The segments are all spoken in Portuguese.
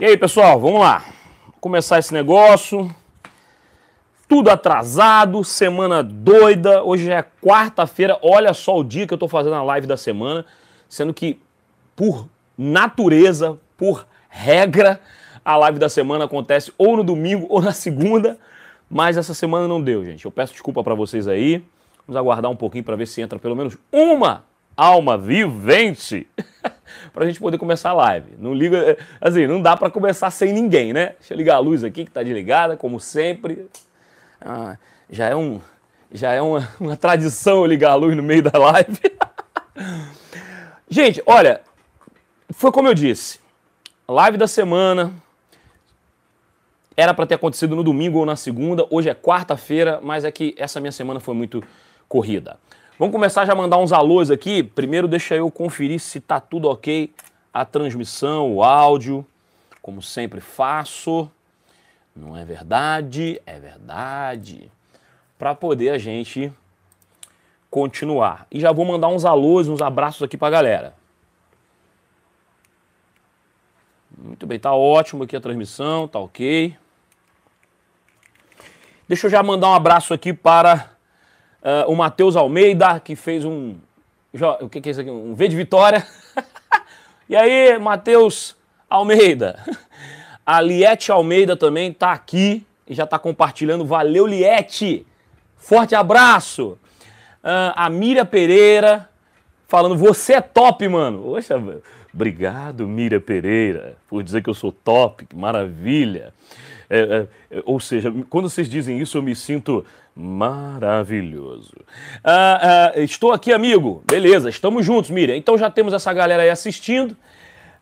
E aí, pessoal, vamos lá. Começar esse negócio. Tudo atrasado, semana doida. Hoje é quarta-feira. Olha só o dia que eu tô fazendo a live da semana, sendo que por natureza, por regra, a live da semana acontece ou no domingo ou na segunda, mas essa semana não deu, gente. Eu peço desculpa para vocês aí. Vamos aguardar um pouquinho para ver se entra pelo menos uma alma vivente para a gente poder começar a live. Não liga, assim, não dá para começar sem ninguém, né? Deixa eu ligar a luz aqui que está desligada, como sempre. Ah, já é um, já é uma, uma tradição eu ligar a luz no meio da live. gente, olha, foi como eu disse, live da semana. Era para ter acontecido no domingo ou na segunda. Hoje é quarta-feira, mas é que essa minha semana foi muito corrida. Vamos começar já a mandar uns alôs aqui. Primeiro deixa eu conferir se tá tudo ok a transmissão, o áudio, como sempre faço. Não é verdade? É verdade. Para poder a gente continuar. E já vou mandar uns alôs, uns abraços aqui para galera. Muito bem, tá ótimo aqui a transmissão, tá ok. Deixa eu já mandar um abraço aqui para Uh, o Matheus Almeida, que fez um. O que, que é isso aqui? Um V de Vitória. e aí, Matheus Almeida. A Liette Almeida também está aqui e já está compartilhando. Valeu, Liette! Forte abraço! Uh, a Mira Pereira falando: Você é top, mano. Poxa, obrigado, Mira Pereira, por dizer que eu sou top, que maravilha. É, é, ou seja, quando vocês dizem isso, eu me sinto Maravilhoso. Ah, ah, estou aqui, amigo. Beleza, estamos juntos, Miriam. Então já temos essa galera aí assistindo.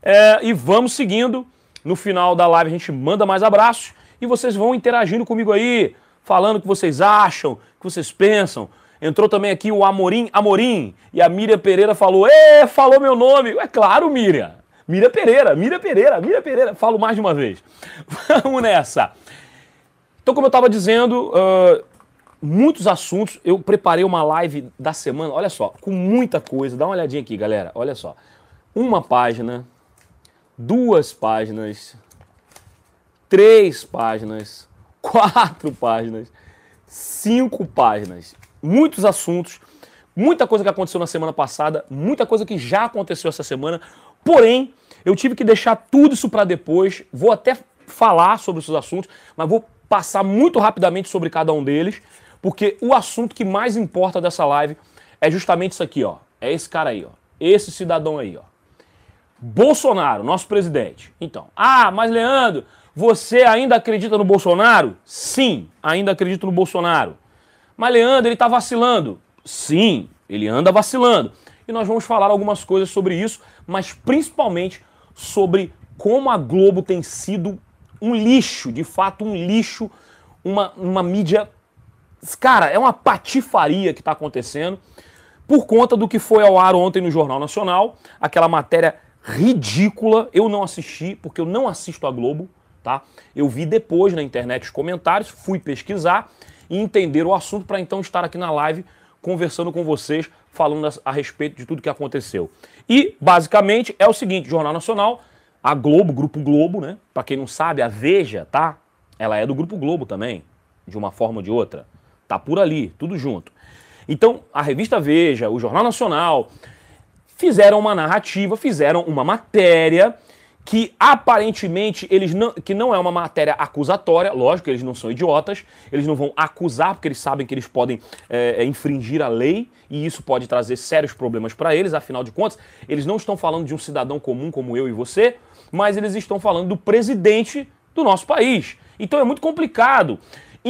É, e vamos seguindo. No final da live a gente manda mais abraços. E vocês vão interagindo comigo aí, falando o que vocês acham, o que vocês pensam. Entrou também aqui o Amorim Amorim. E a Miriam Pereira falou: Ê, falou meu nome. É claro, Miriam. Miriam Pereira, Miriam Pereira, Miriam Pereira. Falo mais de uma vez. Vamos nessa. Então, como eu estava dizendo, uh, muitos assuntos. Eu preparei uma live da semana, olha só, com muita coisa. Dá uma olhadinha aqui, galera. Olha só. Uma página, duas páginas, três páginas, quatro páginas, cinco páginas. Muitos assuntos, muita coisa que aconteceu na semana passada, muita coisa que já aconteceu essa semana. Porém, eu tive que deixar tudo isso para depois. Vou até falar sobre esses assuntos, mas vou passar muito rapidamente sobre cada um deles porque o assunto que mais importa dessa live é justamente isso aqui, ó. É esse cara aí, ó. Esse cidadão aí, ó. Bolsonaro, nosso presidente. Então, ah, mas Leandro, você ainda acredita no Bolsonaro? Sim, ainda acredito no Bolsonaro. Mas Leandro, ele tá vacilando? Sim, ele anda vacilando. E nós vamos falar algumas coisas sobre isso, mas principalmente sobre como a Globo tem sido um lixo, de fato um lixo, uma, uma mídia Cara, é uma patifaria que está acontecendo por conta do que foi ao ar ontem no Jornal Nacional, aquela matéria ridícula. Eu não assisti, porque eu não assisto a Globo, tá? Eu vi depois na internet os comentários, fui pesquisar e entender o assunto para então estar aqui na live conversando com vocês, falando a, a respeito de tudo que aconteceu. E, basicamente, é o seguinte: Jornal Nacional, a Globo, Grupo Globo, né? Para quem não sabe, a Veja, tá? Ela é do Grupo Globo também, de uma forma ou de outra. Tá por ali, tudo junto. Então, a revista Veja, o Jornal Nacional, fizeram uma narrativa, fizeram uma matéria que aparentemente eles não, que não é uma matéria acusatória, lógico, eles não são idiotas, eles não vão acusar porque eles sabem que eles podem é, infringir a lei e isso pode trazer sérios problemas para eles, afinal de contas, eles não estão falando de um cidadão comum como eu e você, mas eles estão falando do presidente do nosso país. Então é muito complicado.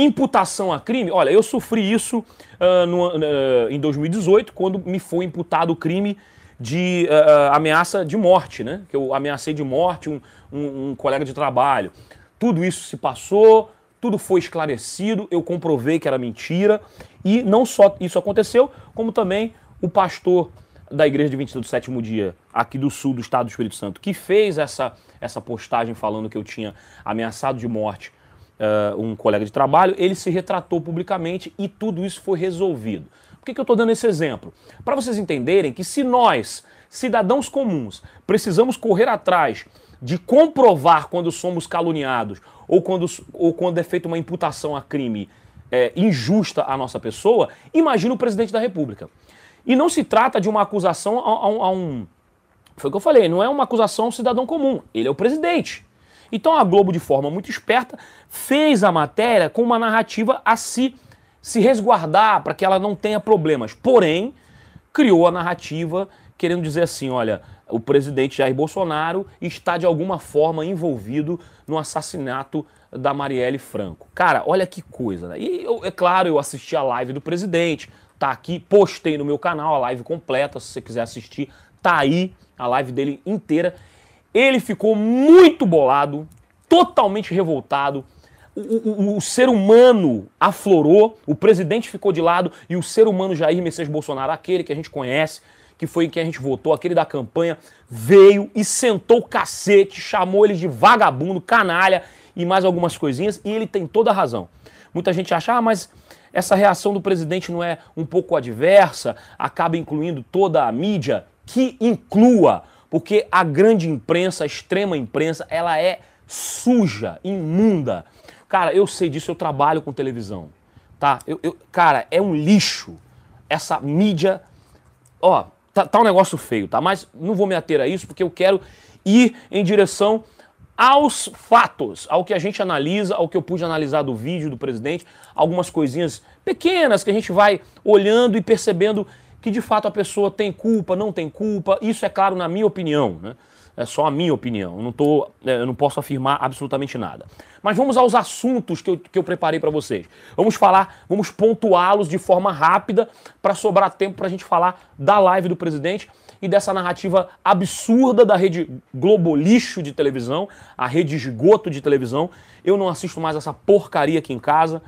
Imputação a crime, olha, eu sofri isso uh, no, uh, em 2018, quando me foi imputado o crime de uh, ameaça de morte, né? Que eu ameacei de morte um, um, um colega de trabalho. Tudo isso se passou, tudo foi esclarecido, eu comprovei que era mentira. E não só isso aconteceu, como também o pastor da igreja de 22 do sétimo dia, aqui do sul do estado do Espírito Santo, que fez essa, essa postagem falando que eu tinha ameaçado de morte uh, um colega de trabalho, ele se retratou publicamente e tudo isso foi resolvido. Por que, que eu estou dando esse exemplo? Para vocês entenderem que se nós, cidadãos comuns, precisamos correr atrás de comprovar quando somos caluniados ou quando, ou quando é feita uma imputação a crime é, injusta à nossa pessoa, imagina o presidente da República. E não se trata de uma acusação a, a, a um. Foi o que eu falei, não é uma acusação a um cidadão comum. Ele é o presidente. Então a Globo, de forma muito esperta, fez a matéria com uma narrativa a se, se resguardar para que ela não tenha problemas. Porém, criou a narrativa querendo dizer assim: olha, o presidente Jair Bolsonaro está de alguma forma envolvido no assassinato da Marielle Franco. Cara, olha que coisa, né? E eu, é claro, eu assisti a live do presidente, tá aqui, postei no meu canal a live completa, se você quiser assistir, tá aí a live dele inteira. Ele ficou muito bolado, totalmente revoltado. O, o, o, ser humano aflorou, o presidente ficou de lado e o ser humano Jair Messias Bolsonaro, aquele que a gente conhece, que foi em quem a gente votou, aquele da campanha, veio e sentou o cacete, chamou ele de vagabundo, canalha e mais algumas coisinhas, e ele tem toda a razão. Muita gente acha, ah, mas essa reação do presidente não é um pouco adversa, acaba incluindo toda a mídia, que inclua, porque a grande imprensa, a extrema imprensa, ela é suja, imunda. Cara, eu sei disso, eu trabalho com televisão, tá? Eu, eu cara, é um lixo essa mídia. Ó, tá, tá um negócio feio, tá? Mas não vou me ater a isso porque eu quero ir em direção aos fatos, ao que a gente analisa, ao que eu pude analisar do vídeo do presidente, algumas coisinhas pequenas que a gente vai olhando e percebendo que de fato a pessoa tem culpa, não tem culpa. Isso é claro na minha opinião, né? É só a minha opinião. Eu não, tô, é, eu não posso afirmar absolutamente nada. Mas vamos aos assuntos que eu, que eu preparei para vocês. Vamos falar, vamos pontuá-los de forma rápida para sobrar tempo para a gente falar da live do presidente e dessa narrativa absurda da rede Globo Lixo de televisão, a rede esgoto de televisão. Eu não assisto mais essa porcaria aqui em casa.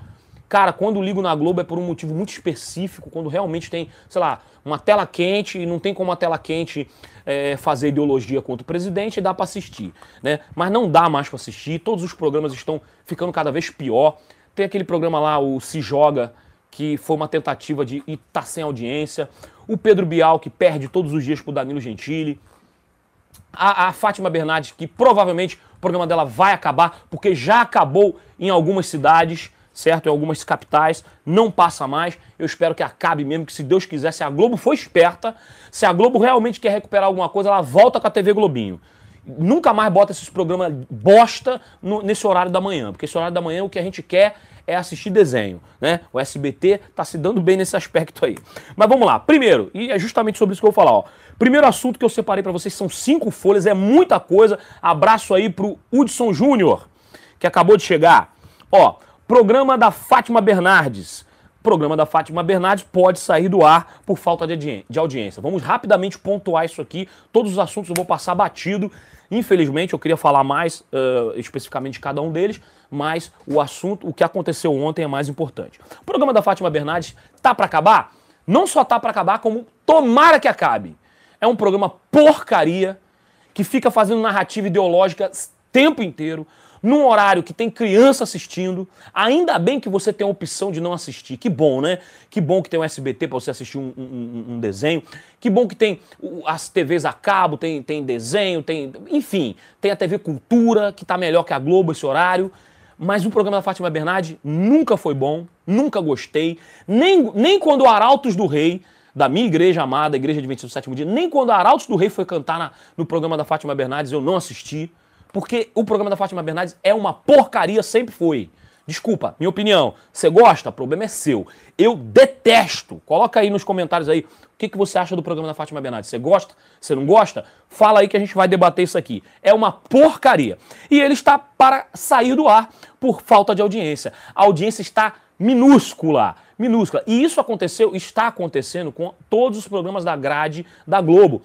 Cara, quando ligo na Globo é por um motivo muito específico, quando realmente tem, sei lá, uma tela quente e não tem como a tela quente é, fazer ideologia contra o presidente, dá para assistir, né? Mas não dá mais para assistir, todos os programas estão ficando cada vez pior. Tem aquele programa lá, o Se Joga, que foi uma tentativa de estar tá sem audiência. O Pedro Bial, que perde todos os dias pro Danilo Gentili. A, a Fátima Bernardes, que provavelmente o programa dela vai acabar, porque já acabou em algumas cidades certo? Em algumas capitais, não passa mais. Eu espero que acabe mesmo, que se Deus quiser, se a Globo for esperta, se a Globo realmente quer recuperar alguma coisa, ela volta com a TV Globinho. Nunca mais bota esses programas bosta no, nesse horário da manhã, porque esse horário da manhã o que a gente quer é assistir desenho, né? O SBT tá se dando bem nesse aspecto aí. Mas vamos lá. Primeiro, e é justamente sobre isso que eu vou falar, ó. Primeiro assunto que eu separei para vocês são cinco folhas, é muita coisa. Abraço aí pro Hudson Júnior, que acabou de chegar. Ó, Programa da Fátima Bernardes. Programa da Fátima Bernardes pode sair do ar por falta de, audiência. Vamos rapidamente pontuar isso aqui. Todos os assuntos eu vou passar batido. Infelizmente, eu queria falar mais uh, especificamente de cada um deles, mas o assunto, o que aconteceu ontem é mais importante. O programa da Fátima Bernardes tá para acabar? Não só tá para acabar, como tomara que acabe. É um programa porcaria que fica fazendo narrativa ideológica o tempo inteiro num horário que tem criança assistindo. Ainda bem que você tem a opção de não assistir. Que bom, né? Que bom que tem o SBT para você assistir um, um, um, desenho. Que bom que tem as TVs a cabo, tem, tem desenho, tem. Enfim, tem a TV Cultura, que tá melhor que a Globo esse horário. Mas o programa da Fátima Bernardi nunca foi bom, nunca gostei. Nem, nem quando o Arautos do Rei da minha igreja amada, a Igreja 27 do Sétimo Dia, nem quando Arautos do Rei foi cantar na, no programa da Fátima Bernardes, eu não assisti. Porque o programa da Fátima Bernardes é uma porcaria, sempre foi. Desculpa, minha opinião. Você gosta? O problema é seu. Eu detesto. Coloca aí nos comentários aí o que, que você acha do programa da Fátima Bernardes. Você gosta? Você não gosta? Fala aí que a gente vai debater isso aqui. É uma porcaria. E ele está para sair do ar por falta de audiência. A audiência está minúscula. Minúscula. E isso aconteceu, está acontecendo com todos os programas da grade da Globo.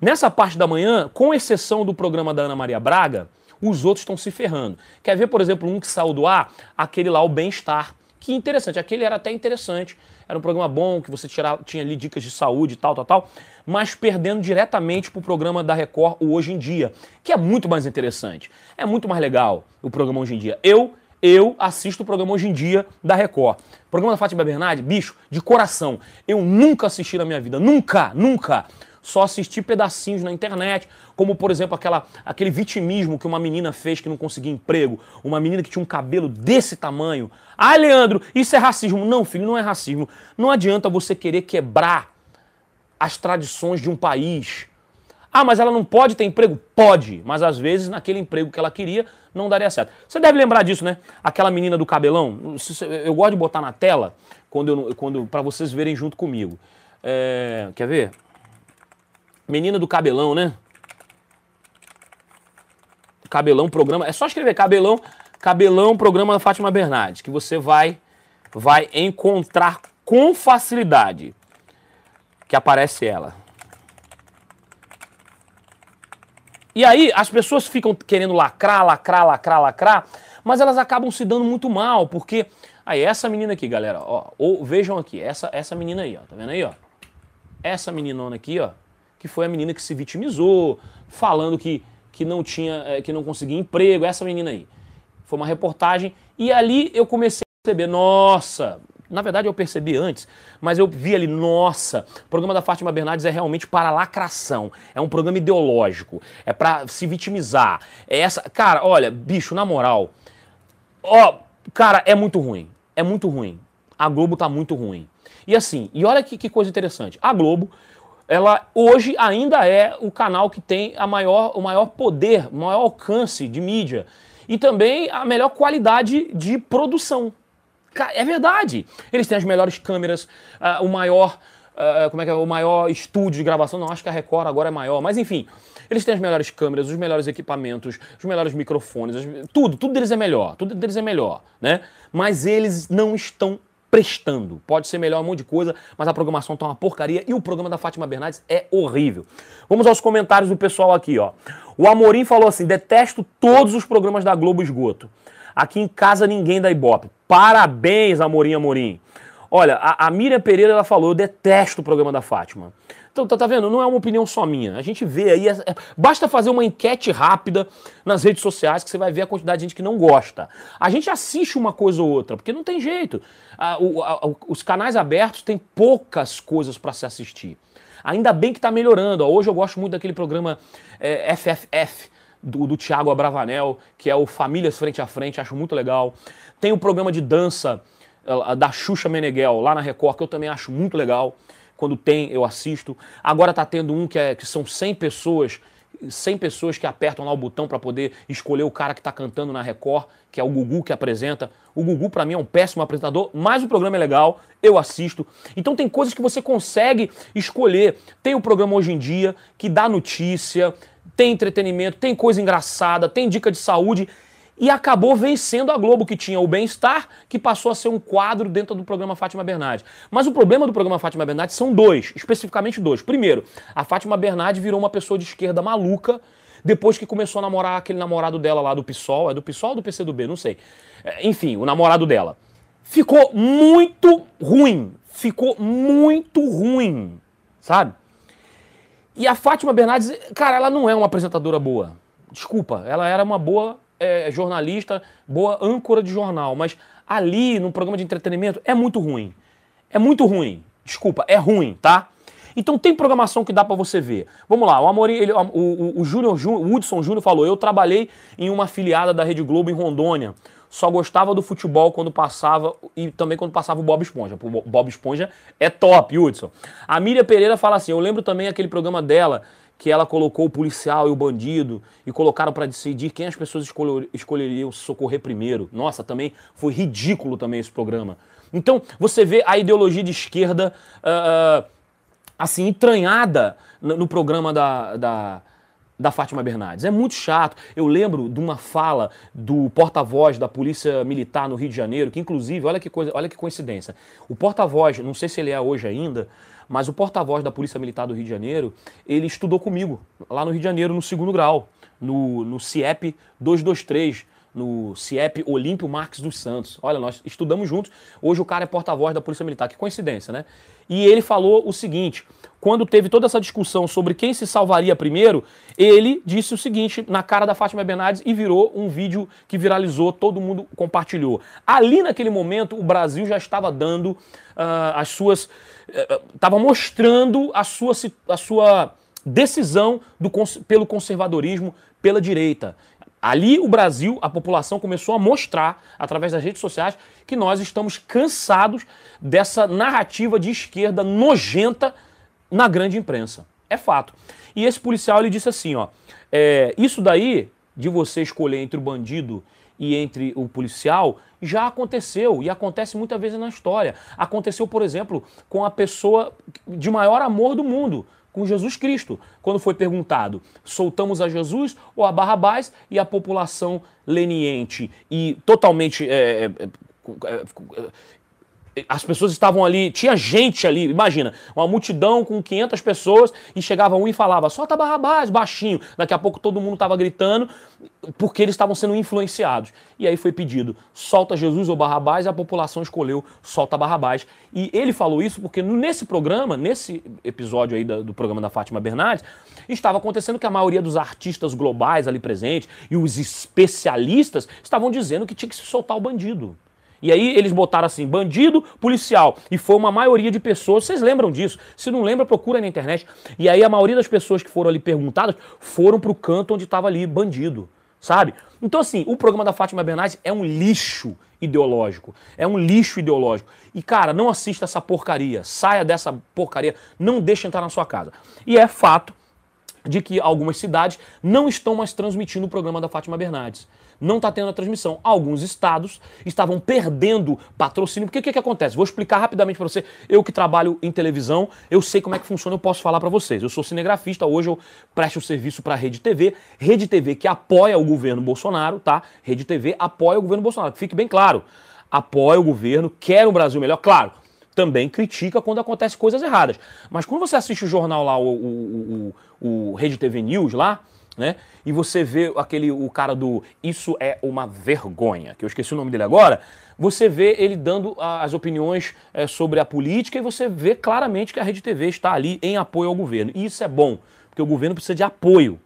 Nessa parte da manhã, com exceção do programa da Ana Maria Braga, os outros estão se ferrando. Quer ver, por exemplo, um que saiu do ar? Aquele lá, o Bem-Estar. Que interessante, aquele era até interessante. Era um programa bom, que você tirava, tinha ali dicas de saúde e tal, tal, tal. Mas perdendo diretamente para o programa da Record, o Hoje em Dia, que é muito mais interessante. É muito mais legal o programa Hoje em Dia. Eu eu assisto o programa Hoje em Dia da Record. O programa da Fátima Bernardi, bicho, de coração. Eu nunca assisti na minha vida. Nunca, nunca. Só assistir pedacinhos na internet, como por exemplo aquela, aquele vitimismo que uma menina fez que não conseguia emprego, uma menina que tinha um cabelo desse tamanho. Ah, Leandro, isso é racismo. Não, filho, não é racismo. Não adianta você querer quebrar as tradições de um país. Ah, mas ela não pode ter emprego? Pode, mas às vezes naquele emprego que ela queria não daria certo. Você deve lembrar disso, né? Aquela menina do cabelão. Eu gosto de botar na tela quando, quando para vocês verem junto comigo. É, quer ver? Menina do cabelão, né? Cabelão, programa. É só escrever cabelão, cabelão, programa da Fátima Bernardes, que você vai, vai encontrar com facilidade que aparece ela. E aí as pessoas ficam querendo lacrar, lacrar, lacrar, lacrar, mas elas acabam se dando muito mal, porque aí essa menina aqui, galera, ó, ou vejam aqui, essa essa menina aí, ó, tá vendo aí, ó? Essa meninona aqui, ó, que foi a menina que se vitimizou, falando que que não tinha, é, que não conseguia emprego, essa menina aí. Foi uma reportagem e ali eu comecei a perceber, nossa, na verdade eu percebi antes, mas eu vi ali, nossa, o programa da Fátima Bernardes é realmente para lacração. É um programa ideológico, é para se vitimizar. É essa, cara, olha, bicho, na moral, ó, cara, é muito ruim. É muito ruim. A Globo tá muito ruim. E assim, e olha que, que coisa interessante. A Globo, ela hoje ainda é o canal que tem a maior, o maior poder, o maior alcance de mídia e também a melhor qualidade de produção. É verdade. Eles têm as melhores câmeras, uh, o maior. Uh, como é que é? O maior estúdio de gravação. Não, acho que a Record agora é maior. Mas enfim, eles têm as melhores câmeras, os melhores equipamentos, os melhores microfones, as... tudo, tudo deles é melhor. Tudo deles é melhor, né? Mas eles não estão prestando. Pode ser melhor um monte de coisa, mas a programação tá uma porcaria e o programa da Fátima Bernardes é horrível. Vamos aos comentários do pessoal aqui, ó. O Amorim falou assim: detesto todos os programas da Globo Esgoto. Aqui em casa ninguém dá ibope. Parabéns, Amorim Amorim. Olha, a, a Miriam Pereira ela falou: eu detesto o programa da Fátima. Então, tá, tá vendo? Não é uma opinião só minha. A gente vê aí. É, é, basta fazer uma enquete rápida nas redes sociais que você vai ver a quantidade de gente que não gosta. A gente assiste uma coisa ou outra, porque não tem jeito. o, a, os canais abertos têm poucas coisas para se assistir. Ainda bem que está melhorando. Hoje eu gosto muito daquele programa é, FFF do, do Tiago Abravanel, que é o Famílias Frente a Frente, acho muito legal. Tem o programa de dança da Xuxa Meneghel, lá na Record, que eu também acho muito legal. Quando tem, eu assisto. Agora tá tendo um que, é, que são 100 pessoas 100 pessoas que apertam lá o botão para poder escolher o cara que está cantando na Record, que é o Gugu que apresenta. O Gugu, para mim, é um péssimo apresentador, mas o programa é legal, eu assisto. Então tem coisas que você consegue escolher. Tem o programa Hoje em Dia, que dá notícia, tem entretenimento, tem coisa engraçada, tem dica de saúde. E acabou vencendo a Globo, que tinha o Bem-Estar, que passou a ser um quadro dentro do programa Fátima Bernardes. Mas o problema do programa Fátima Bernardes são dois, especificamente dois. Primeiro, a Fátima Bernardes virou uma pessoa de esquerda maluca depois que começou a namorar aquele namorado dela lá do PSOL. É do PSOL ou do PCdoB? Não sei. É, enfim, o namorado dela. Ficou muito ruim. Ficou muito ruim. Sabe? E a Fátima Bernardes, cara, ela não é uma apresentadora boa. Desculpa, ela era uma boa é, jornalista, boa âncora de jornal, mas ali no programa de entretenimento é muito ruim. É muito ruim. Desculpa, é ruim, tá? Então tem programação que dá para você ver. Vamos lá, o Amorim, ele, o, o, o, Júnior, o Hudson Júnior falou: eu trabalhei em uma afiliada da Rede Globo em Rondônia só gostava do futebol quando passava e também quando passava o Bob Esponja. O Bob Esponja é top, Hudson. A Miriam Pereira fala assim: eu lembro também aquele programa dela que ela colocou o policial e o bandido e colocaram para decidir quem as pessoas escolher, escolheriam socorrer primeiro. Nossa, também foi ridículo também esse programa. Então, você vê a ideologia de esquerda uh, assim, entranhada no, programa da, da, da Fátima Bernardes. É muito chato. Eu lembro de uma fala do porta-voz da Polícia Militar no Rio de Janeiro, que inclusive, olha que coisa, olha que coincidência. O porta-voz, não sei se ele é hoje ainda, mas o porta-voz da Polícia Militar do Rio de Janeiro, ele estudou comigo lá no Rio de Janeiro no segundo grau, no, no CIEP 223 no CIEP Olímpio Marques dos Santos. Olha, nós estudamos juntos. Hoje o cara é porta-voz da Polícia Militar. Que coincidência, né? E ele falou o seguinte: quando teve toda essa discussão sobre quem se salvaria primeiro, ele disse o seguinte na cara da Fátima Bernardes e virou um vídeo que viralizou, todo mundo compartilhou. Ali naquele momento, o Brasil já estava dando uh, as suas. Estava mostrando a sua, a sua decisão do, pelo conservadorismo, pela direita. Ali o Brasil, a população começou a mostrar, através das redes sociais, que nós estamos cansados dessa narrativa de esquerda nojenta na grande imprensa. É fato. E esse policial ele disse assim, ó, é, isso daí de você escolher entre o bandido e entre o policial já aconteceu e acontece muitas vezes na história. Aconteceu, por exemplo, com a pessoa de maior amor do mundo, com Jesus Cristo, quando foi perguntado: soltamos a Jesus ou a Barrabás? E a população leniente e totalmente é, é, é as pessoas estavam ali, tinha gente ali, imagina, uma multidão com 500 pessoas e chegava um e falava, solta Barrabás, baixinho. Daqui a pouco todo mundo estava gritando porque eles estavam sendo influenciados. E aí foi pedido, solta Jesus ou Barrabás e a população escolheu, solta Barrabás. E ele falou isso porque nesse programa, nesse episódio aí do, programa da Fátima Bernardes, estava acontecendo que a maioria dos artistas globais ali presentes e os especialistas estavam dizendo que tinha que se soltar o bandido. E aí eles botaram assim, bandido, policial. E foi uma maioria de pessoas, vocês lembram disso? Se não lembra, procura na internet. E aí a maioria das pessoas que foram ali perguntadas foram pro canto onde estava ali bandido, sabe? Então assim, o programa da Fátima Bernardes é um lixo ideológico. É um lixo ideológico. E cara, não assista essa porcaria. Saia dessa porcaria. Não deixe entrar na sua casa. E é fato de que algumas cidades não estão mais transmitindo o programa da Fátima Bernardes não está tendo a transmissão. Alguns estados estavam perdendo patrocínio. Porque o que, que acontece? Vou explicar rapidamente para você. Eu que trabalho em televisão, eu sei como é que funciona, eu posso falar para vocês. Eu sou cinegrafista, hoje eu presto serviço para a Rede TV. Rede TV que apoia o governo Bolsonaro, tá? Rede TV apoia o governo Bolsonaro. Fique bem claro. Apoia o governo, quer um Brasil melhor. Claro, também critica quando acontecem coisas erradas. Mas quando você assiste o jornal lá, o, o, o, o Rede TV News lá, né? E você vê aquele o cara do Isso é uma vergonha, que eu esqueci o nome dele agora. Você vê ele dando as opiniões é, sobre a política e você vê claramente que a Rede TV está ali em apoio ao governo. E isso é bom, porque o governo precisa de apoio.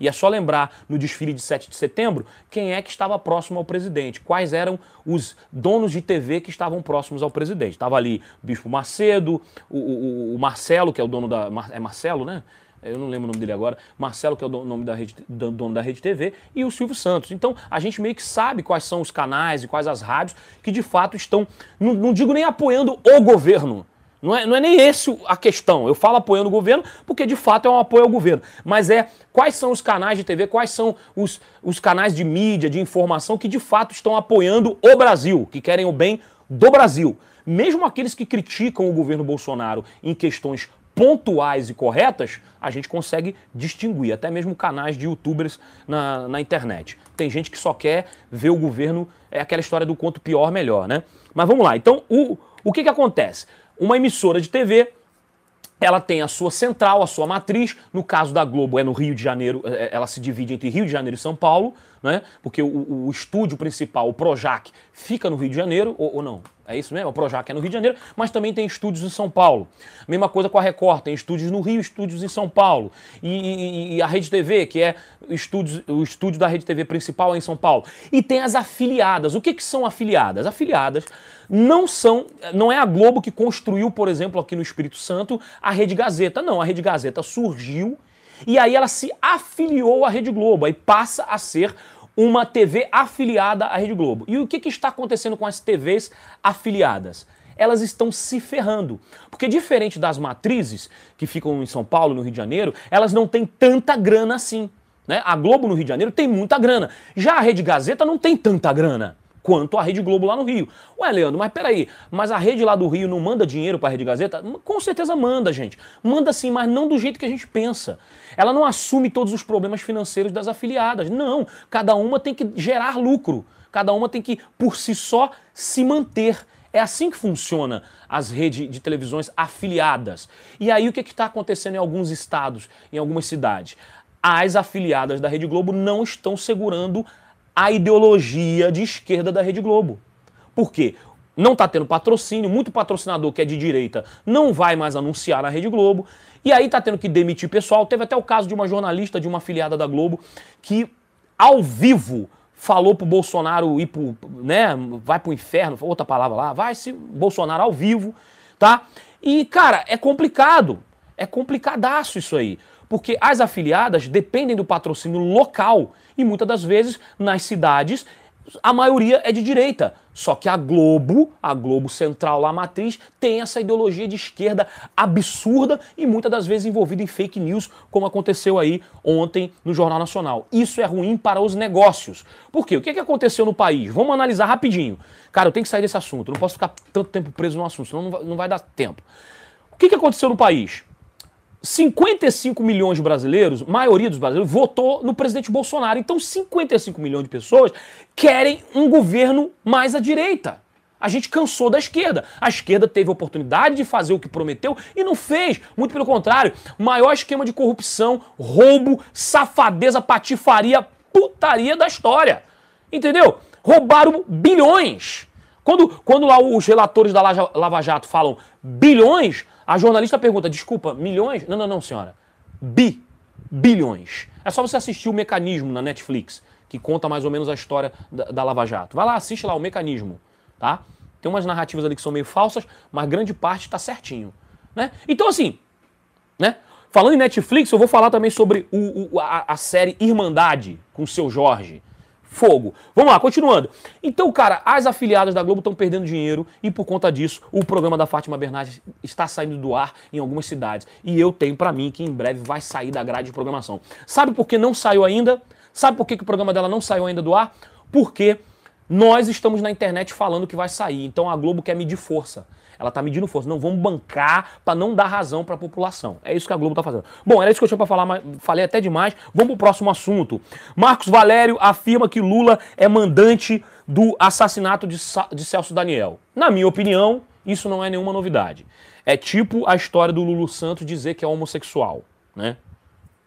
E é só lembrar no desfile de 7 de setembro quem é que estava próximo ao presidente, quais eram os donos de TV que estavam próximos ao presidente. Estava ali Bispo Macedo, o, o, o Marcelo, que é o dono da. É Marcelo, né? Eu não lembro o nome dele agora, Marcelo, que é o nome da rede, dono da Rede TV, e o Silvio Santos. Então, a gente meio que sabe quais são os canais e quais as rádios que de fato estão, não, não digo nem apoiando o governo, não é, não é nem esse a questão. Eu falo apoiando o governo porque de fato é um apoio ao governo. Mas é quais são os canais de TV, quais são os, os canais de mídia, de informação que de fato estão apoiando o Brasil, que querem o bem do Brasil. Mesmo aqueles que criticam o governo Bolsonaro em questões pontuais e corretas, a gente consegue distinguir, até mesmo canais de youtubers na, na internet. Tem gente que só quer ver o governo, é aquela história do quanto pior, melhor, né? Mas vamos lá, então o, o que, que acontece? Uma emissora de TV ela tem a sua central, a sua matriz. No caso da Globo, é no Rio de Janeiro, é, ela se divide entre Rio de Janeiro e São Paulo, né? Porque o, o estúdio principal, o Projac, fica no Rio de Janeiro, ou, ou não? É isso mesmo? O Projac é no Rio de Janeiro, mas também tem estúdios em São Paulo. Mesma coisa com a Record, tem estúdios no Rio, estúdios em São Paulo. E, e, e a Rede TV, que é estúdios, o estúdio da Rede TV principal é em São Paulo. E tem as afiliadas. O que, que são afiliadas? Afiliadas não são, não é a Globo que construiu, por exemplo, aqui no Espírito Santo, a Rede Gazeta. Não, a Rede Gazeta surgiu e aí ela se afiliou à Rede Globo, aí passa a ser uma TV afiliada à Rede Globo. E o que, que está acontecendo com as TVs afiliadas? Elas estão se ferrando. Porque diferente das matrizes, que ficam em São Paulo, no Rio de Janeiro, elas não têm tanta grana assim. Né? A Globo no Rio de Janeiro tem muita grana. Já a Rede Gazeta não tem tanta grana quanto a Rede Globo lá no Rio. Ué, Leandro, mas peraí, mas a rede lá do Rio não manda dinheiro para a Rede Gazeta? Com certeza manda, gente. Manda sim, mas não do jeito que a gente pensa. Ela não assume todos os problemas financeiros das afiliadas. Não. Cada uma tem que gerar lucro. Cada uma tem que, por si só, se manter. É assim que funciona as redes de televisões afiliadas. E aí o que está acontecendo em alguns estados, em algumas cidades? As afiliadas da Rede Globo não estão segurando a ideologia de esquerda da Rede Globo. Por quê? Não está tendo patrocínio, muito patrocinador que é de direita não vai mais anunciar na Rede Globo. E aí está tendo que demitir pessoal. Teve até o caso de uma jornalista de uma afiliada da Globo que, ao vivo, falou pro Bolsonaro ir pro, né, vai pro inferno, outra palavra lá, vai se Bolsonaro ao vivo, tá? E, cara, é complicado. É complicadaço isso aí. Porque as afiliadas dependem do patrocínio local. E muitas das vezes, nas cidades, a maioria é de direita. Só que a Globo, a Globo Central lá matriz, tem essa ideologia de esquerda absurda e muitas das vezes envolvida em fake news, como aconteceu aí ontem no Jornal Nacional. Isso é ruim para os negócios. Por quê? O que, que aconteceu no país? Vamos analisar rapidinho. Cara, eu tenho que sair desse assunto, eu não posso ficar tanto tempo preso no assunto, senão não vai, não vai dar tempo. O que, que aconteceu no país? 55 milhões de brasileiros, maioria dos brasileiros, votou no presidente Bolsonaro. Então, 55 milhões de pessoas querem um governo mais à direita. A gente cansou da esquerda. A esquerda teve a oportunidade de fazer o que prometeu e não fez. Muito pelo contrário, maior esquema de corrupção, roubo, safadeza, patifaria, putaria da história. Entendeu? Roubaram bilhões. Quando, quando lá os relatores da Lava Jato falam bilhões, a jornalista pergunta: desculpa, milhões? Não, não, não, senhora. Bi. Bilhões. É só você assistir o Mecanismo na Netflix, que conta mais ou menos a história da, da Lava Jato. Vai lá, assiste lá o Mecanismo, tá? Tem umas narrativas ali que são meio falsas, mas grande parte está certinho. Né? Então, assim, né? Falando em Netflix, eu vou falar também sobre o, o, a, a série Irmandade com o seu Jorge fogo. Vamos lá, continuando. Então, cara, as afiliadas da Globo estão perdendo dinheiro e por conta disso, o programa da Fátima Bernardes está saindo do ar em algumas cidades. E eu tenho para mim que em breve vai sair da grade de programação. Sabe por que não saiu ainda? Sabe por que, que o programa dela não saiu ainda do ar? Porque nós estamos na internet falando que vai sair. Então a Globo quer medir força. Ela está medindo força. Não, vamos bancar para não dar razão para a população. É isso que a Globo está fazendo. Bom, era isso que eu tinha para falar, mas falei até demais. Vamos para o próximo assunto. Marcos Valério afirma que Lula é mandante do assassinato de, de Celso Daniel. Na minha opinião, isso não é nenhuma novidade. É tipo a história do Lulu Santos dizer que é homossexual, né?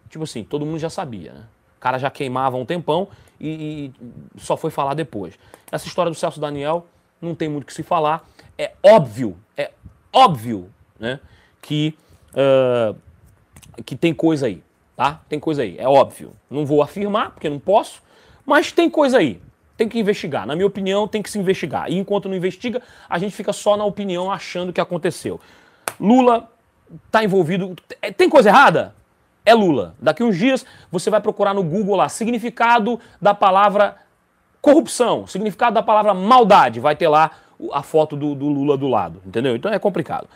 Tipo assim, todo mundo já sabia, né? O cara já queimava um tempão e, e só foi falar depois. Essa história do Celso Daniel não tem muito o que se falar é óbvio, é óbvio, né, que, uh, que tem coisa aí, tá? Tem coisa aí, é óbvio. Não vou afirmar, porque não posso, mas tem coisa aí. Tem que investigar. Na minha opinião, tem que se investigar. E enquanto não investiga, a gente fica só na opinião achando que aconteceu. Lula está envolvido. É, tem coisa errada? É Lula. Daqui uns dias você vai procurar no Google lá significado da palavra corrupção, significado da palavra maldade. Vai ter lá a foto do, do Lula do lado, entendeu? Então é complicado.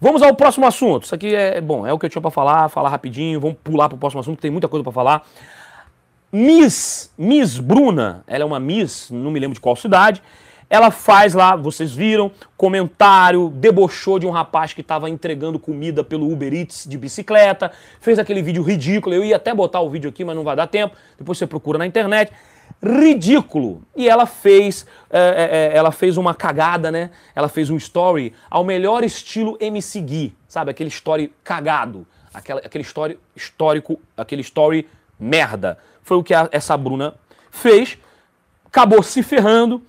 Vamos ao próximo assunto. Isso aqui é bom, é o que eu tinha para falar, falar rapidinho. Vamos pular para o próximo assunto, tem muita coisa para falar. Miss, Miss Bruna, ela é uma Miss, não me lembro de qual cidade. Ela faz lá, vocês viram, comentário, debochou de um rapaz que estava entregando comida pelo Uber Eats de bicicleta, fez aquele vídeo ridículo. Eu ia até botar o vídeo aqui, mas não vai dar tempo. Depois você procura na internet ridículo. E ela fez, é, é, é, ela fez uma cagada, né? Ela fez um story ao melhor estilo MC Gui, sabe? Aquele story cagado, aquela, aquele story histórico, aquele story merda. Foi o que a, essa Bruna fez, acabou se ferrando.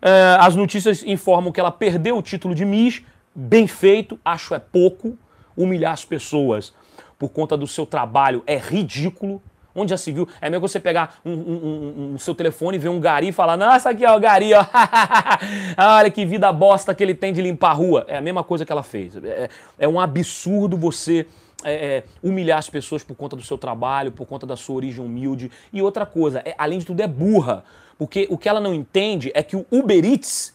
É, as notícias informam que ela perdeu o título de Miss, bem feito, acho é pouco. Humilhar as pessoas por conta do seu trabalho é ridículo. Onde já se viu? É mesmo você pegar um, um, um, seu telefone e ver um gari e falar, nossa, aqui ó, o gari, ó. Olha que vida bosta que ele tem de limpar a rua. É a mesma coisa que ela fez. É, é um absurdo você é, é, humilhar as pessoas por conta do seu trabalho, por conta da sua origem humilde. E outra coisa, é, além de tudo, é burra. Porque o que ela não entende é que o Uber Eats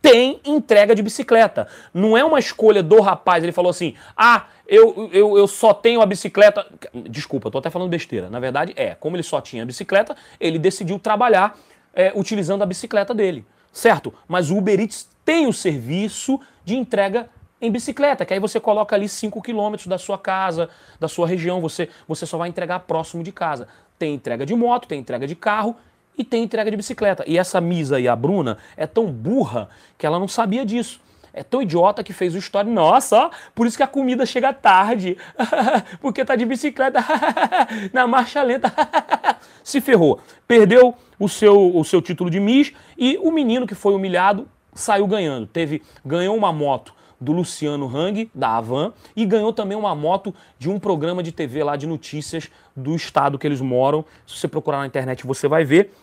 tem entrega de bicicleta. Não é uma escolha do rapaz. Ele falou assim: ah, eu, eu, eu só tenho a bicicleta. Desculpa, estou até falando besteira. Na verdade, é. Como ele só tinha a bicicleta, ele decidiu trabalhar é, utilizando a bicicleta dele. Certo? Mas o Uber Eats tem o serviço de entrega em bicicleta, que aí você coloca ali 5 quilômetros da sua casa, da sua região, você, você só vai entregar próximo de casa. Tem entrega de moto, tem entrega de carro e tem entrega de bicicleta. E essa Misa e a Bruna é tão burra que ela não sabia disso. É tão idiota que fez o story. Nossa, ó, por isso que a comida chega tarde. Porque tá de bicicleta na marcha lenta. Se ferrou. Perdeu o seu, o seu título de Miss e o menino que foi humilhado saiu ganhando. Teve, ganhou uma moto do Luciano Hang, da Avan, e ganhou também uma moto de um programa de TV lá de notícias do estado que eles moram. Se você procurar na internet, você vai ver.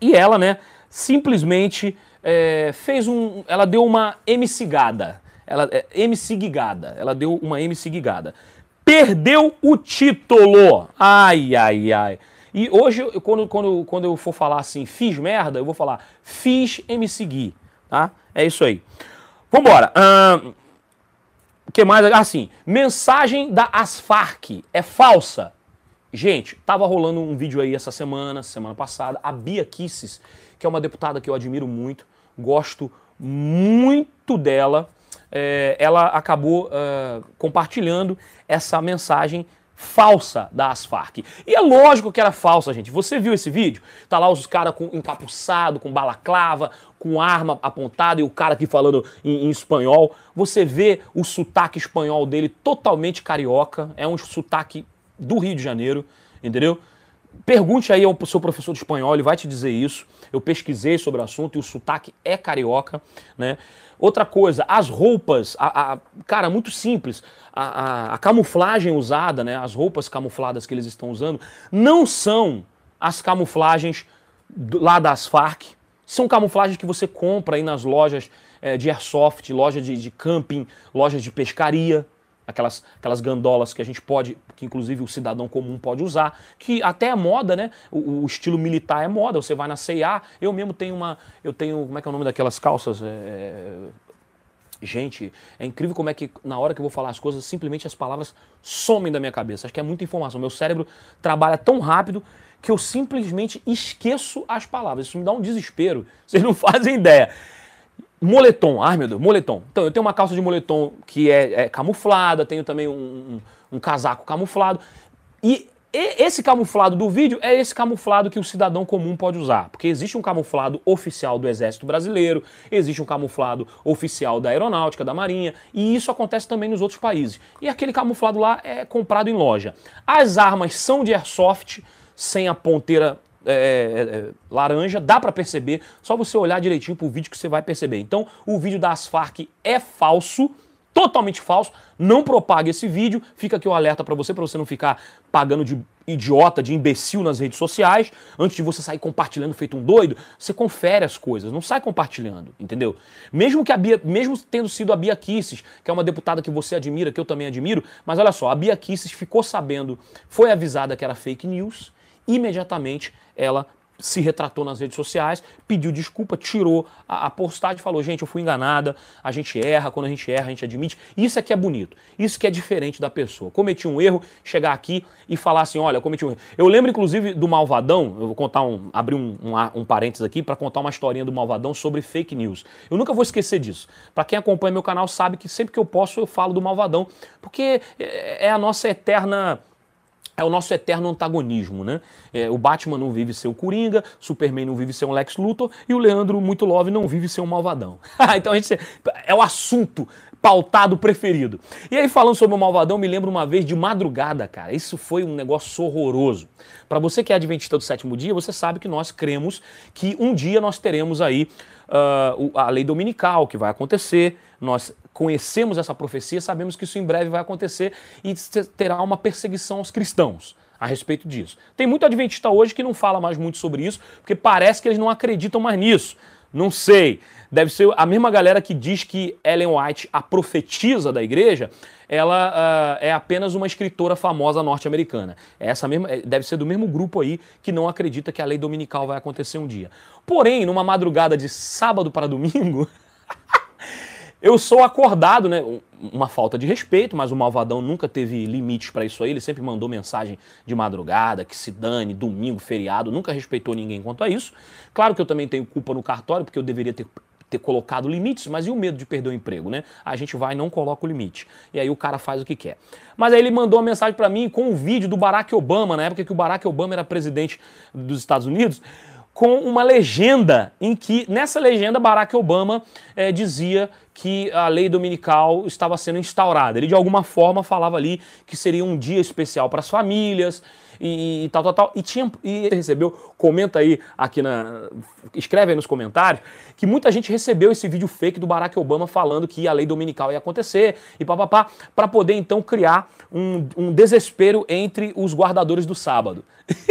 E ela, né, simplesmente é, fez um. Ela deu uma MC-gada. Ela, é, MC-gigada. Ela deu uma MC-gigada. Perdeu o título! Ai, ai, ai. E hoje, quando, quando, quando eu for falar assim, fiz merda, eu vou falar, fiz MC Gui, tá? É isso aí. Vambora. O que mais? Assim, mensagem da Asfarc é falsa. Gente, tava rolando um vídeo aí essa semana, semana passada, a Bia Kisses, que é uma deputada que eu admiro muito, gosto muito dela, é, ela acabou uh, compartilhando essa mensagem falsa da Asfarc. E é lógico que era falsa, gente. Você viu esse vídeo? Tá lá os caras com encapuçado, com balaclava, com arma apontada e o cara aqui falando em, em, espanhol. Você vê o sotaque espanhol dele totalmente carioca, é um sotaque do Rio de Janeiro, entendeu? Pergunte aí ao seu professor de espanhol, ele vai te dizer isso. Eu pesquisei sobre o assunto e o sotaque é carioca, né? Outra coisa, as roupas, a, a cara, muito simples, a, a, a, camuflagem usada, né, as roupas camufladas que eles estão usando, não são as camuflagens lá das Farc, são camuflagens que você compra aí nas lojas é, de airsoft, loja de, de camping, lojas de pescaria, aquelas, aquelas gandolas que a gente pode, que inclusive o cidadão comum pode usar, que até é moda, né? O, o estilo militar é moda, você vai na C&A, eu mesmo tenho uma, eu tenho, como é que é o nome daquelas calças? É, gente, é incrível como é que na hora que eu vou falar as coisas, simplesmente as palavras somem da minha cabeça. Acho que é muita informação. Meu cérebro trabalha tão rápido que eu simplesmente esqueço as palavras. Isso me dá um desespero. Vocês não fazem ideia. Moletom, ai meu Deus, moletom. Então, eu tenho uma calça de moletom que é, é camuflada, tenho também um, um, um, casaco camuflado. E esse camuflado do vídeo é esse camuflado que o cidadão comum pode usar. Porque existe um camuflado oficial do Exército Brasileiro, existe um camuflado oficial da Aeronáutica, da Marinha, e isso acontece também nos outros países. E aquele camuflado lá é comprado em loja. As armas são de airsoft, sem a ponteira é, é, é, laranja, dá para perceber, só você olhar direitinho pro vídeo que você vai perceber. Então, o vídeo da Asfarc é falso, totalmente falso. Não propague esse vídeo. Fica aqui o alerta para você, para você não ficar pagando de idiota, de imbecil nas redes sociais. Antes de você sair compartilhando feito um doido, você confere as coisas, não sai compartilhando, entendeu? Mesmo que a Bia, mesmo tendo sido a Bia Kisses, que é uma deputada que você admira, que eu também admiro, mas olha só, a Bia Kisses ficou sabendo, foi avisada que era fake news, imediatamente ela se retratou nas redes sociais, pediu desculpa, tirou a, a postagem falou: gente, eu fui enganada, a gente erra, quando a gente erra, a gente admite. Isso é que é bonito, isso que é diferente da pessoa. Cometi um erro, chegar aqui e falar assim: olha, cometi um erro. Eu lembro, inclusive, do Malvadão, eu vou contar um, abrir um, um, um parênteses aqui para contar uma historinha do Malvadão sobre fake news. Eu nunca vou esquecer disso. Para quem acompanha meu canal sabe que sempre que eu posso eu falo do Malvadão, porque é, é a nossa eterna é o nosso eterno antagonismo, né? É, o Batman não vive ser o Coringa, Superman não vive ser um Lex Luthor e o Leandro Muito Love não vive ser um malvadão. então a gente é o assunto pautado preferido. E aí falando sobre o malvadão, me lembro uma vez de madrugada, cara. Isso foi um negócio horroroso. Para você que é adventista do sétimo dia, você sabe que nós cremos que um dia nós teremos aí uh, a lei dominical que vai acontecer. Nós conhecemos essa profecia, sabemos que isso em breve vai acontecer e terá uma perseguição aos cristãos a respeito disso. Tem muito adventista hoje que não fala mais muito sobre isso, porque parece que eles não acreditam mais nisso. Não sei. Deve ser a mesma galera que diz que Ellen White, a profetisa da igreja, ela uh, é apenas uma escritora famosa norte-americana. Essa mesma, é, deve ser do mesmo grupo aí que não acredita que a lei dominical vai acontecer um dia. Porém, numa madrugada de sábado para domingo, Eu sou acordado, né? Uma falta de respeito, mas o Malvadão nunca teve limites para isso aí. Ele sempre mandou mensagem de madrugada, que se dane, domingo, feriado, nunca respeitou ninguém quanto a isso. Claro que eu também tenho culpa no cartório, porque eu deveria ter, ter colocado limites, mas e o medo de perder o emprego, né? A gente vai e não coloca o limite. E aí o cara faz o que quer. Mas aí ele mandou uma mensagem para mim com um vídeo do Barack Obama, na época que o Barack Obama era presidente dos Estados Unidos com uma legenda em que, nessa legenda, Barack Obama é, dizia que a lei dominical estava sendo instaurada. Ele, de alguma forma, falava ali que seria um dia especial para as famílias e, e, tal, tal, tal. E, tinha, e recebeu, comenta aí aqui na. Escreve aí nos comentários, que muita gente recebeu esse vídeo fake do Barack Obama falando que a lei dominical ia acontecer e papapá, para poder então criar um, um desespero entre os guardadores do sábado.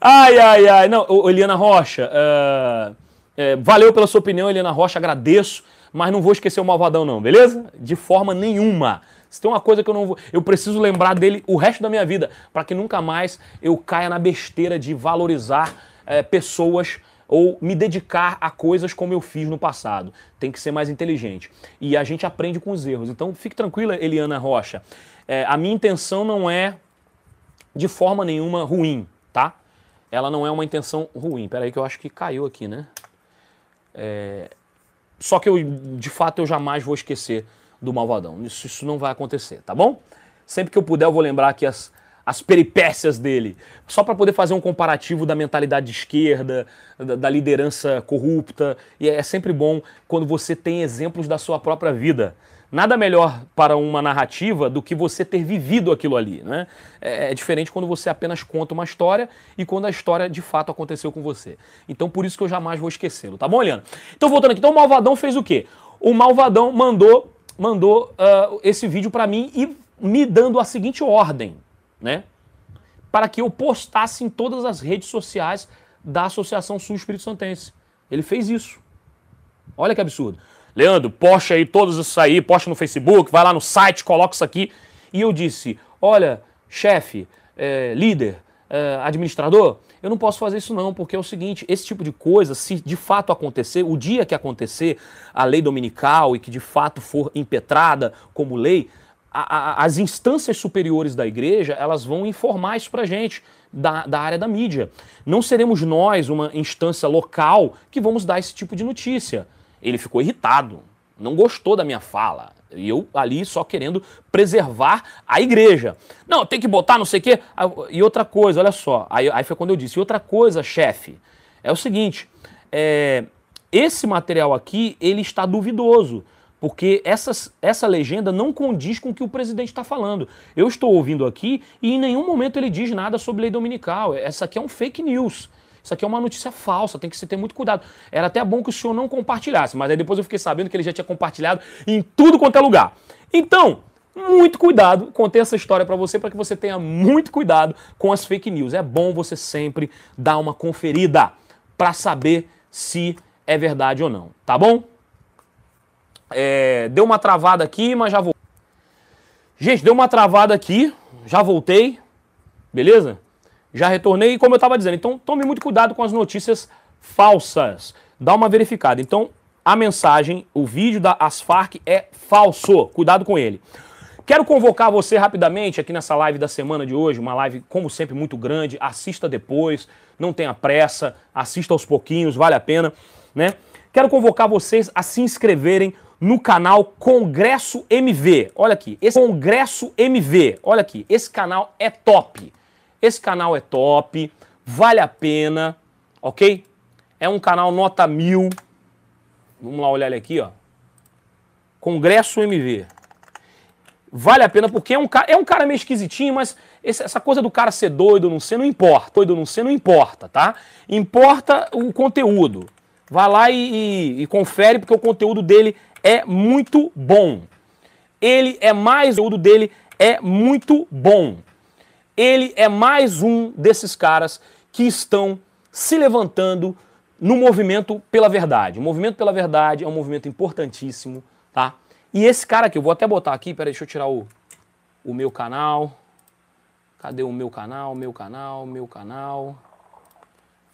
ai, ai, ai. Não, Eliana Rocha, uh, é, valeu pela sua opinião, Eliana Rocha, agradeço, mas não vou esquecer o Malvadão, não, beleza? De forma nenhuma. Se tem uma coisa que eu não vou. Eu preciso lembrar dele o resto da minha vida, para que nunca mais eu caia na besteira de valorizar é, pessoas ou me dedicar a coisas como eu fiz no passado. Tem que ser mais inteligente. E a gente aprende com os erros. Então fique tranquila, Eliana Rocha. É, a minha intenção não é de forma nenhuma ruim, tá? Ela não é uma intenção ruim. Peraí que eu acho que caiu aqui, né? É... Só que eu, de fato, eu jamais vou esquecer do Malvadão. Isso, isso não vai acontecer, tá bom? Sempre que eu puder, eu vou lembrar aqui as, as peripécias dele, só para poder fazer um comparativo da mentalidade de esquerda, da, da, liderança corrupta. E é sempre bom quando você tem exemplos da sua própria vida. Nada melhor para uma narrativa do que você ter vivido aquilo ali. Né? É, é diferente quando você apenas conta uma história e quando a história de fato aconteceu com você. Então por isso que eu jamais vou esquecê-lo, tá bom, Eliana? Então voltando aqui, então o Malvadão fez o quê? O Malvadão mandou, mandou uh, esse vídeo para mim e me dando a seguinte ordem, né? Para que eu postasse em todas as redes sociais da Associação Sul Espírito Santense. Ele fez isso. Olha que absurdo. Leandro, poste aí todos isso aí, poste no Facebook, vai lá no site, coloca isso aqui. E eu disse: olha, chefe, é, líder, é, administrador, eu não posso fazer isso não, porque é o seguinte, esse tipo de coisa, se de fato acontecer, o dia que acontecer a lei dominical e que de fato for impetrada como lei, a, a, as instâncias superiores da igreja, elas vão informar isso pra gente. Da, da área da mídia. Não seremos nós, uma instância local, que vamos dar esse tipo de notícia. Ele ficou irritado, não gostou da minha fala. E eu ali só querendo preservar a igreja. Não, tem que botar não sei o quê. E outra coisa, olha só. Aí, aí foi quando eu disse. E outra coisa, chefe, é o seguinte: é, esse material aqui, ele está duvidoso. Porque essa, essa legenda não condiz com o que o presidente está falando. Eu estou ouvindo aqui e em nenhum momento ele diz nada sobre lei dominical. Essa aqui é um fake news. Isso aqui é uma notícia falsa, tem que se ter muito cuidado. Era até bom que o senhor não compartilhasse, mas aí depois eu fiquei sabendo que ele já tinha compartilhado em tudo quanto é lugar. Então, muito cuidado, contei essa história para você para que você tenha muito cuidado com as fake news. É bom você sempre dar uma conferida para saber se é verdade ou não, tá bom? É, deu uma travada aqui, mas já vou. Gente, deu uma travada aqui, já voltei, beleza? Já retornei e como eu estava dizendo, então tome muito cuidado com as notícias falsas. Dá uma verificada. Então, a mensagem, o vídeo da Asfarc é falso. Cuidado com ele. Quero convocar você rapidamente aqui nessa live da semana de hoje, uma live, como sempre, muito grande. Assista depois, não tenha pressa, assista aos pouquinhos, vale a pena, né? Quero convocar vocês a se inscreverem no canal Congresso MV. Olha aqui, esse Congresso MV, olha aqui, esse canal é top. Esse canal é top, vale a pena, ok? É um canal nota mil. Vamos lá olhar ele aqui, ó. Congresso MV. Vale a pena porque é um é um cara meio esquisitinho, mas esse, essa coisa do cara ser doido não ser não importa. Doido não ser não importa, tá? Importa o conteúdo. Vai lá e, e, e confere porque o conteúdo dele é muito bom. Ele é mais, o conteúdo dele é muito bom ele é mais um desses caras que estão se levantando no movimento pela verdade. O movimento pela verdade é um movimento importantíssimo, tá? E esse cara aqui, eu vou até botar aqui, peraí, deixa eu tirar o, o meu canal. Cadê o meu canal, meu canal, meu canal?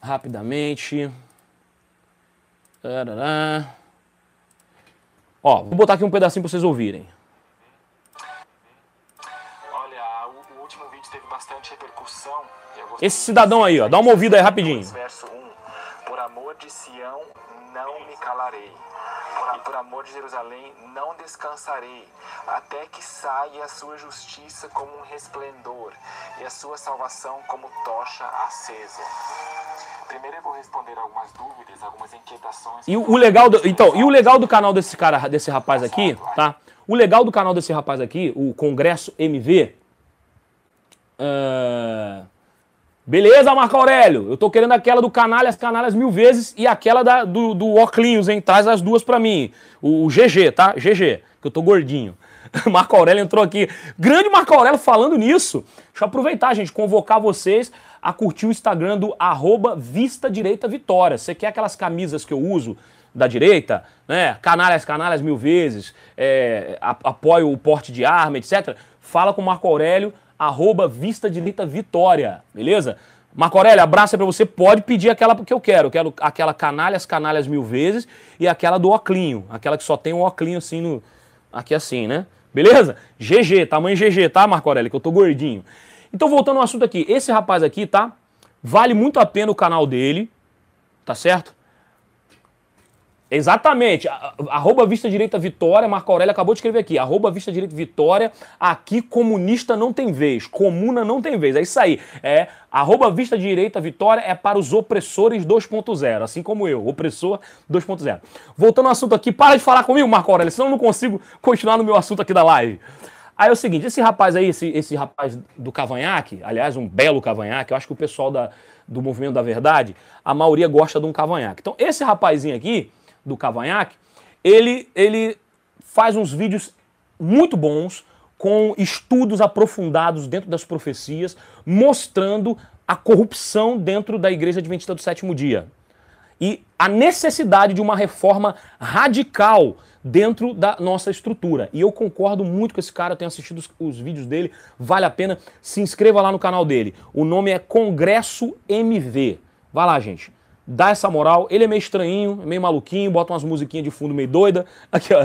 Rapidamente. Ó, vou botar aqui um pedacinho para vocês ouvirem. Esse cidadão aí, ó, dá uma ouvida aí rapidinho. Verso 1. Por amor de Sião não me calarei. e por amor de Jerusalém não descansarei, até que saia a sua justiça como um resplendor e a sua salvação como tocha acesa. Primeiro eu vou responder algumas dúvidas, algumas inquietações. E o legal do, então, e o legal do canal desse cara, desse rapaz aqui, tá? O legal do canal desse rapaz aqui, o Congresso MV, uh, Beleza, Marco Aurélio? Eu tô querendo aquela do Canalhas, Canalhas mil vezes e aquela da, do, do Oclinhos, hein? Traz as duas pra mim. O, o GG, tá? GG, que eu tô gordinho. Marco Aurélio entrou aqui. Grande Marco Aurélio falando nisso. Deixa eu aproveitar, gente, convocar vocês a curtir o Instagram do arroba Vista Direita Vitória. Você quer aquelas camisas que eu uso da direita, né? Canalhas, canalhas mil vezes, é, apoio o porte de arma, etc. Fala com o Marco Aurélio arroba Vista Direita Vitória, beleza? Marco Aurélio, abraço pra você. Pode pedir aquela que eu quero. Eu quero aquela canalhas, canalhas mil vezes e aquela do oclinho. Aquela que só tem um oclinho assim no. Aqui assim, né? Beleza? GG, tamanho GG, tá, Marco Aurélio? Que eu tô gordinho. Então, voltando ao assunto aqui. Esse rapaz aqui, tá? Vale muito a pena o canal dele, tá certo? Exatamente. Arroba Vista Direita Vitória, Marco Aurélio acabou de escrever aqui. Arroba Vista Direita Vitória, aqui comunista não tem vez, comuna não tem vez. É isso aí. É, arroba Vista Direita Vitória é para os opressores 2.0, assim como eu, opressor 2.0. Voltando ao assunto aqui, para de falar comigo, Marco Aurélio, senão eu não consigo continuar no meu assunto aqui da live. Aí é o seguinte, esse rapaz aí, esse, esse rapaz do cavanhaque, aliás, um belo cavanhaque, eu acho que o pessoal da, do Movimento da Verdade, a maioria gosta de um cavanhaque. Então, esse rapazinho aqui do Cavanhaque, ele, ele faz uns vídeos muito bons, com estudos aprofundados dentro das profecias, mostrando a corrupção dentro da Igreja Adventista do Sétimo Dia. E a necessidade de uma reforma radical dentro da nossa estrutura. E eu concordo muito com esse cara, eu tenho assistido os, os, vídeos dele, vale a pena, se inscreva lá no canal dele. O nome é Congresso MV. Vai lá, gente dá essa moral. Ele é meio estranhinho, meio maluquinho, bota umas musiquinhas de fundo meio doida, aqui, ó,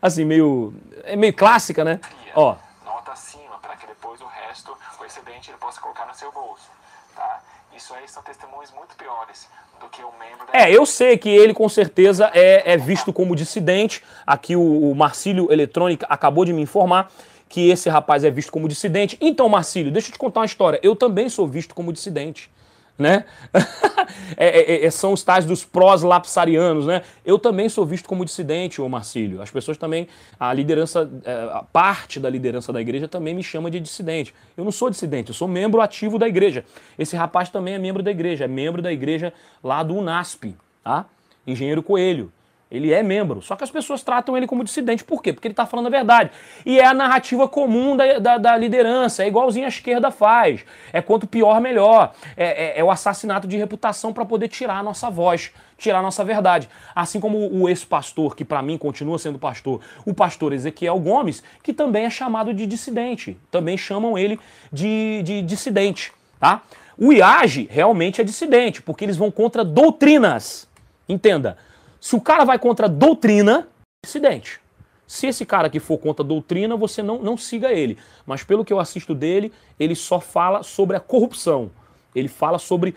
assim, meio. É meio clássica, né? Ó. Nota acima, para que depois o resto, o excedente, ele possa colocar no seu bolso. Tá? Isso aí são testemunhos muito piores do que o membro da. É, eu sei que ele com certeza é, é visto como dissidente. Aqui o, o Marcílio Eletrônica acabou de me informar que esse rapaz é visto como dissidente. Então, Marcílio, deixa eu te contar uma história. Eu também sou visto como dissidente né? É, é, é, são os tais dos prós-lapsarianos, né? Eu também sou visto como dissidente, ô Marcílio. As pessoas também, a liderança, é, a parte da liderança da igreja também me chama de dissidente. Eu não sou dissidente, eu sou membro ativo da igreja. Esse rapaz também é membro da igreja, é membro da igreja lá do UNASP, tá? Engenheiro Coelho. Ele é membro, só que as pessoas tratam ele como dissidente. Por quê? Porque ele está falando a verdade. E é a narrativa comum da, da, da, liderança, é igualzinho a esquerda faz. É quanto pior, melhor. É, é, é o assassinato de reputação para poder tirar a nossa voz, tirar a nossa verdade. Assim como o ex-pastor, que para mim continua sendo pastor, o pastor Ezequiel Gomes, que também é chamado de dissidente. Também chamam ele de, de dissidente. Tá? O IAGE realmente é dissidente, porque eles vão contra doutrinas. Entenda se o cara vai contra a doutrina, dissidente. Se esse cara que for contra a doutrina, você não, não siga ele. Mas pelo que eu assisto dele, ele só fala sobre a corrupção. Ele fala sobre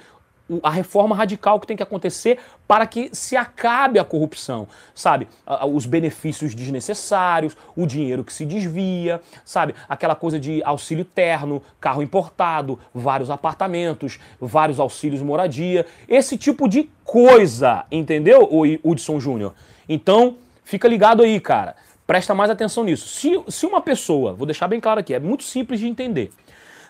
a reforma radical que tem que acontecer para que se acabe a corrupção, sabe? Os benefícios desnecessários, o dinheiro que se desvia, sabe? Aquela coisa de auxílio terno, carro importado, vários apartamentos, vários auxílios moradia, esse tipo de coisa, entendeu, Hudson Júnior? Então, fica ligado aí, cara. Presta mais atenção nisso. Se, se uma pessoa, vou deixar bem claro aqui, é muito simples de entender.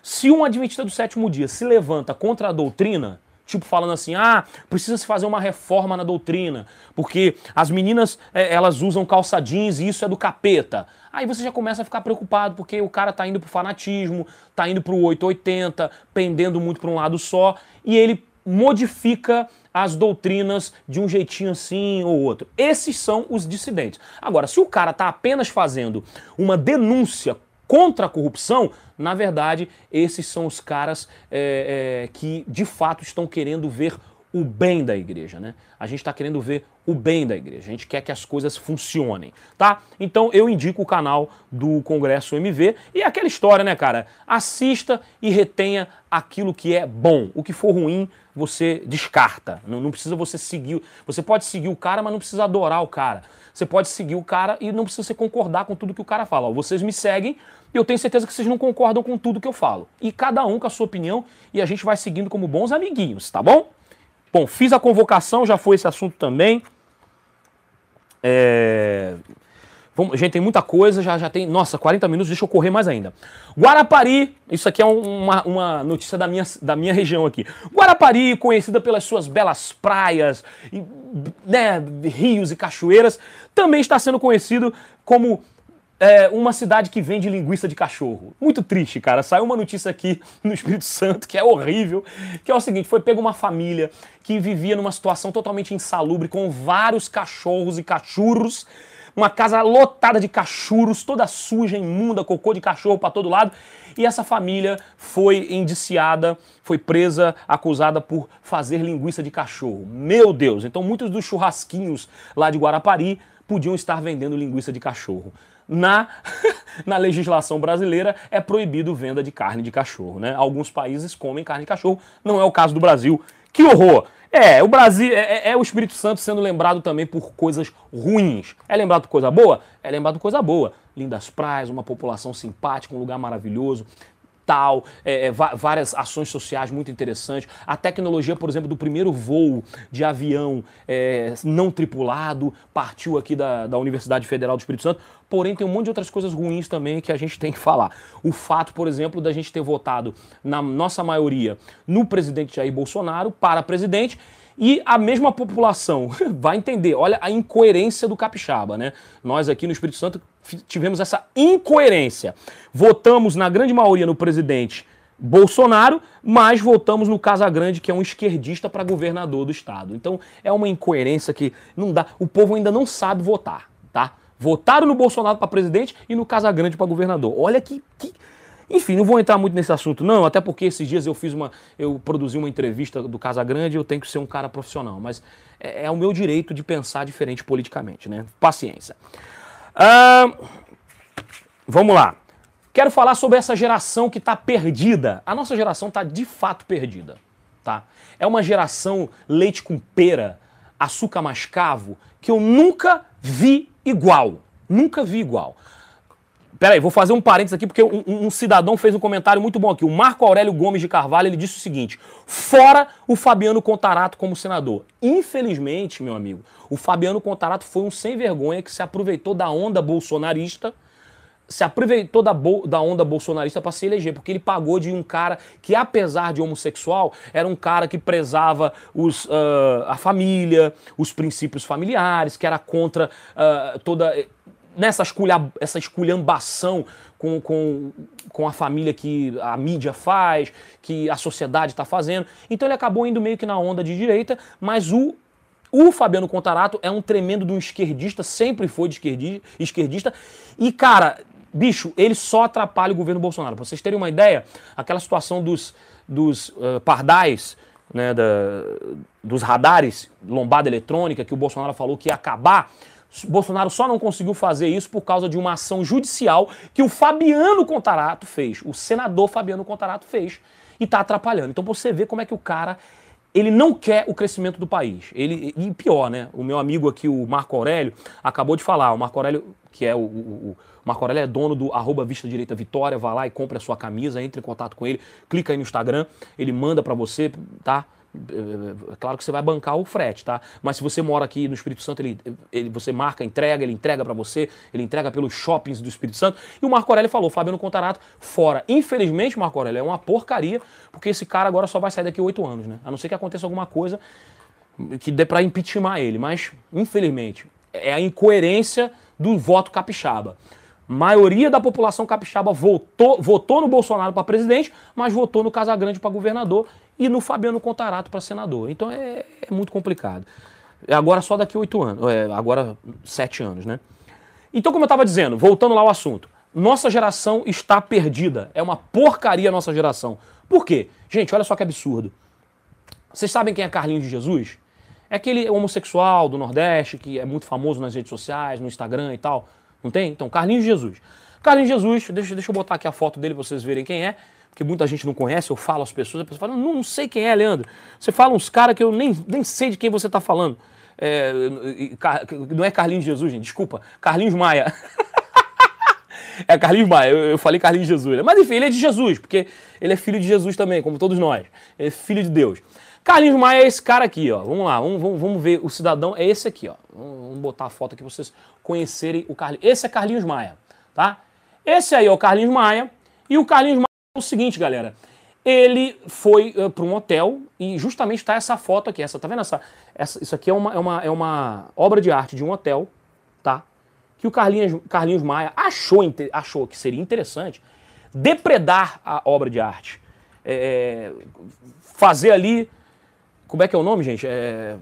Se um adventista do sétimo dia se levanta contra a doutrina, tipo falando assim, ah, precisa se fazer uma reforma na doutrina, porque as meninas é, elas usam calça jeans e isso é do capeta. Aí você já começa a ficar preocupado porque o cara tá indo pro fanatismo, tá indo pro 880, pendendo muito para um lado só, e ele modifica as doutrinas de um jeitinho assim ou outro. Esses são os dissidentes. Agora, se o cara tá apenas fazendo uma denúncia contra a corrupção, na verdade, esses são os caras é, é, que de fato estão querendo ver o bem da igreja, né? A gente está querendo ver o bem da igreja. A gente quer que as coisas funcionem, tá? Então eu indico o canal do Congresso MV e aquela história, né, cara? Assista e retenha aquilo que é bom. O que for ruim, você descarta. Não, não precisa você seguir. Você pode seguir o cara, mas não precisa adorar o cara. Você pode seguir o cara e não precisa você concordar com tudo que o cara fala. Ó, vocês me seguem e eu tenho certeza que vocês não concordam com tudo que eu falo. E cada um com a sua opinião e a gente vai seguindo como bons amiguinhos, tá bom? Bom, fiz a convocação, já foi esse assunto também. É... Vamos, gente, tem muita coisa, já, já tem. Nossa, 40 minutos, deixa eu correr mais ainda. Guarapari, isso aqui é uma, uma notícia da minha, da minha região aqui. Guarapari, conhecida pelas suas belas praias, e, né, rios e cachoeiras, também está sendo conhecido como é, uma cidade que vende linguiça de cachorro. Muito triste, cara. Saiu uma notícia aqui no Espírito Santo que é horrível, que é o seguinte, foi pega uma família que vivia numa situação totalmente insalubre com vários cachorros e cachorros, uma casa lotada de cachorros, toda suja, imunda, cocô de cachorro para todo lado. E essa família foi indiciada, foi presa, acusada por fazer linguiça de cachorro. Meu Deus! Então muitos dos churrasquinhos lá de Guarapari podiam estar vendendo linguiça de cachorro na, na legislação brasileira é proibido venda de carne de cachorro. Né? Alguns países comem carne de cachorro, não é o caso do Brasil. Que horror! É, o Brasil é, é, é o Espírito Santo sendo lembrado também por coisas ruins. É lembrado por coisa boa? É lembrado por coisa boa. Lindas praias, uma população simpática, um lugar maravilhoso é, é, várias ações sociais muito interessantes. A tecnologia, por exemplo, do primeiro voo de avião é, não tripulado partiu aqui da, da Universidade Federal do Espírito Santo. Porém, tem um monte de outras coisas ruins também que a gente tem que falar. O fato, por exemplo, da gente ter votado, na nossa maioria, no presidente Jair Bolsonaro para presidente e a mesma população vai entender. Olha a incoerência do capixaba, né? Nós aqui no Espírito Santo tivemos essa incoerência. Votamos na grande maioria no presidente Bolsonaro, mas votamos no Casagrande, que é um esquerdista para governador do estado. Então é uma incoerência que não dá. O povo ainda não sabe votar, tá? Votaram no Bolsonaro para presidente e no Casagrande para governador. Olha que, que enfim, não vou entrar muito nesse assunto, não, até porque esses dias eu fiz uma. Eu produzi uma entrevista do Casa Grande eu tenho que ser um cara profissional. Mas é, é o meu direito de pensar diferente politicamente, né? Paciência. Vamos lá. Quero falar sobre essa geração que está perdida. A nossa geração está de fato perdida. Tá? É uma geração leite com pera, açúcar mascavo, que eu nunca vi igual. Nunca vi igual. Peraí, vou fazer um parênteses aqui, porque um, um, cidadão fez um comentário muito bom aqui. O Marco Aurélio Gomes de Carvalho, ele disse o seguinte: fora o Fabiano Contarato como senador. Infelizmente, meu amigo, o Fabiano Contarato foi um sem vergonha que se aproveitou da onda bolsonarista, se aproveitou da, da onda bolsonarista para se eleger, porque ele pagou de um cara que, apesar de homossexual, era um cara que prezava os, uh, a família, os princípios familiares, que era contra uh, toda nessa esculha, essa esculhambação com, com, com a família que a mídia faz, que a sociedade está fazendo. Então ele acabou indo meio que na onda de direita, mas o, o Fabiano Contarato é um tremendo de um esquerdista, sempre foi de esquerdista. E, cara, bicho, ele só atrapalha o governo Bolsonaro. Pra vocês terem uma ideia, aquela situação dos, dos uh, pardais, né, da, dos radares, lombada eletrônica, que o Bolsonaro falou que ia acabar Bolsonaro só não conseguiu fazer isso por causa de uma ação judicial que o Fabiano Contarato fez, o senador Fabiano Contarato fez, e está atrapalhando. Então você vê como é que o cara ele não quer o crescimento do país. Ele, e pior, né? O meu amigo aqui, o Marco Aurélio, acabou de falar. O Marco Aurélio, que é o, o, o Marco Aurélio é dono do arroba Vista Direita Vitória, vai lá e compra a sua camisa, entre em contato com ele, clica aí no Instagram, ele manda para você, tá? Claro que você vai bancar o frete, tá? Mas se você mora aqui no Espírito Santo, ele, ele você marca, entrega, ele entrega para você, ele entrega pelos shoppings do Espírito Santo. E o Marco Aurélio falou, Fabiano Contarato, fora. Infelizmente, Marco Aurélio, é uma porcaria, porque esse cara agora só vai sair daqui oito anos, né? A não ser que aconteça alguma coisa que dê para impeachment ele. Mas, infelizmente, é a incoerência do voto capixaba maioria da população capixaba votou, votou no Bolsonaro para presidente, mas votou no Casagrande para governador e no Fabiano Contarato para senador. Então é, é, muito complicado. É agora só daqui oito anos, é, agora sete anos, né? Então, como eu estava dizendo, voltando lá ao assunto, nossa geração está perdida. É uma porcaria a nossa geração. Por quê? Gente, olha só que absurdo. Vocês sabem quem é Carlinhos de Jesus? É aquele homossexual do Nordeste que é muito famoso nas redes sociais, no Instagram e tal. Não tem? Então, Carlinhos de Jesus. Carlinhos Jesus, deixa, deixa eu botar aqui a foto dele pra vocês verem quem é, porque muita gente não conhece, eu falo às pessoas, a pessoa fala, não, não sei quem é, Leandro. Você fala uns caras que eu nem, nem sei de quem você tá falando. É, não é Carlinhos Jesus, gente, desculpa. Carlinhos Maia. é Carlinhos Maia, eu, eu, falei Carlinhos Jesus. Né? Mas enfim, ele é de Jesus, porque ele é filho de Jesus também, como todos nós. Ele é filho de Deus. Carlinhos Maia é esse cara aqui, ó. Vamos lá, vamos, vamos, vamos ver. O cidadão é esse aqui, ó. Vamos botar a foto aqui para vocês conhecerem o Carlinhos. Esse é Carlinhos Maia, tá? Esse aí é o Carlinhos Maia. E o Carlinhos Maia o seguinte, galera. Ele foi uh, para um hotel e justamente está essa foto aqui. Essa, tá vendo essa, essa? Isso aqui é uma, é, uma, é uma obra de arte de um hotel, tá? Que o Carlinhos, Carlinhos Maia achou, achou que seria interessante depredar a obra de arte. É, fazer ali como é que é o nome, gente? É,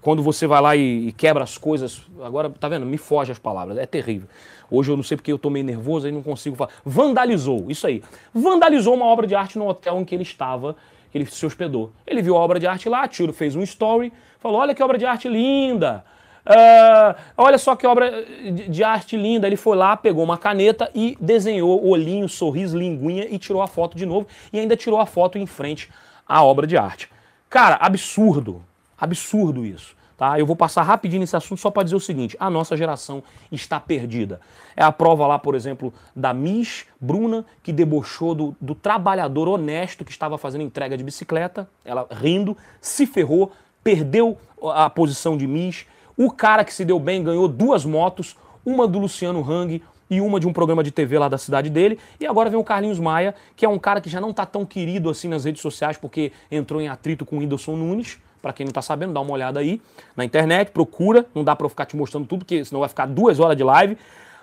quando você vai lá e, e, quebra as coisas. Agora, tá vendo? Me foge as palavras. É terrível. Hoje eu não sei porque eu tô meio nervoso e não consigo falar. Vandalizou, isso aí. Vandalizou uma obra de arte no hotel em que ele estava, que ele se hospedou. Ele viu a obra de arte lá, tiro, fez um story, falou: olha que obra de arte linda. Uh, olha só que obra de, arte linda. Ele foi lá, pegou uma caneta e desenhou olhinho, sorriso, linguinha e tirou a foto de novo. E ainda tirou a foto em frente à obra de arte. Cara, absurdo. Absurdo isso. Tá? Eu vou passar rapidinho nesse assunto só para dizer o seguinte: a nossa geração está perdida. É a prova lá, por exemplo, da Miss Bruna, que debochou do, do trabalhador honesto que estava fazendo entrega de bicicleta, ela rindo, se ferrou, perdeu a posição de Miss. O cara que se deu bem ganhou duas motos, uma do Luciano Hang, e uma de um programa de TV lá da cidade dele. E agora vem o Carlinhos Maia, que é um cara que já não tá tão querido assim nas redes sociais porque entrou em atrito com o Whindersson Nunes. Para quem não tá sabendo, dá uma olhada aí na internet, procura. Não dá para eu ficar te mostrando tudo, porque senão vai ficar duas horas de live.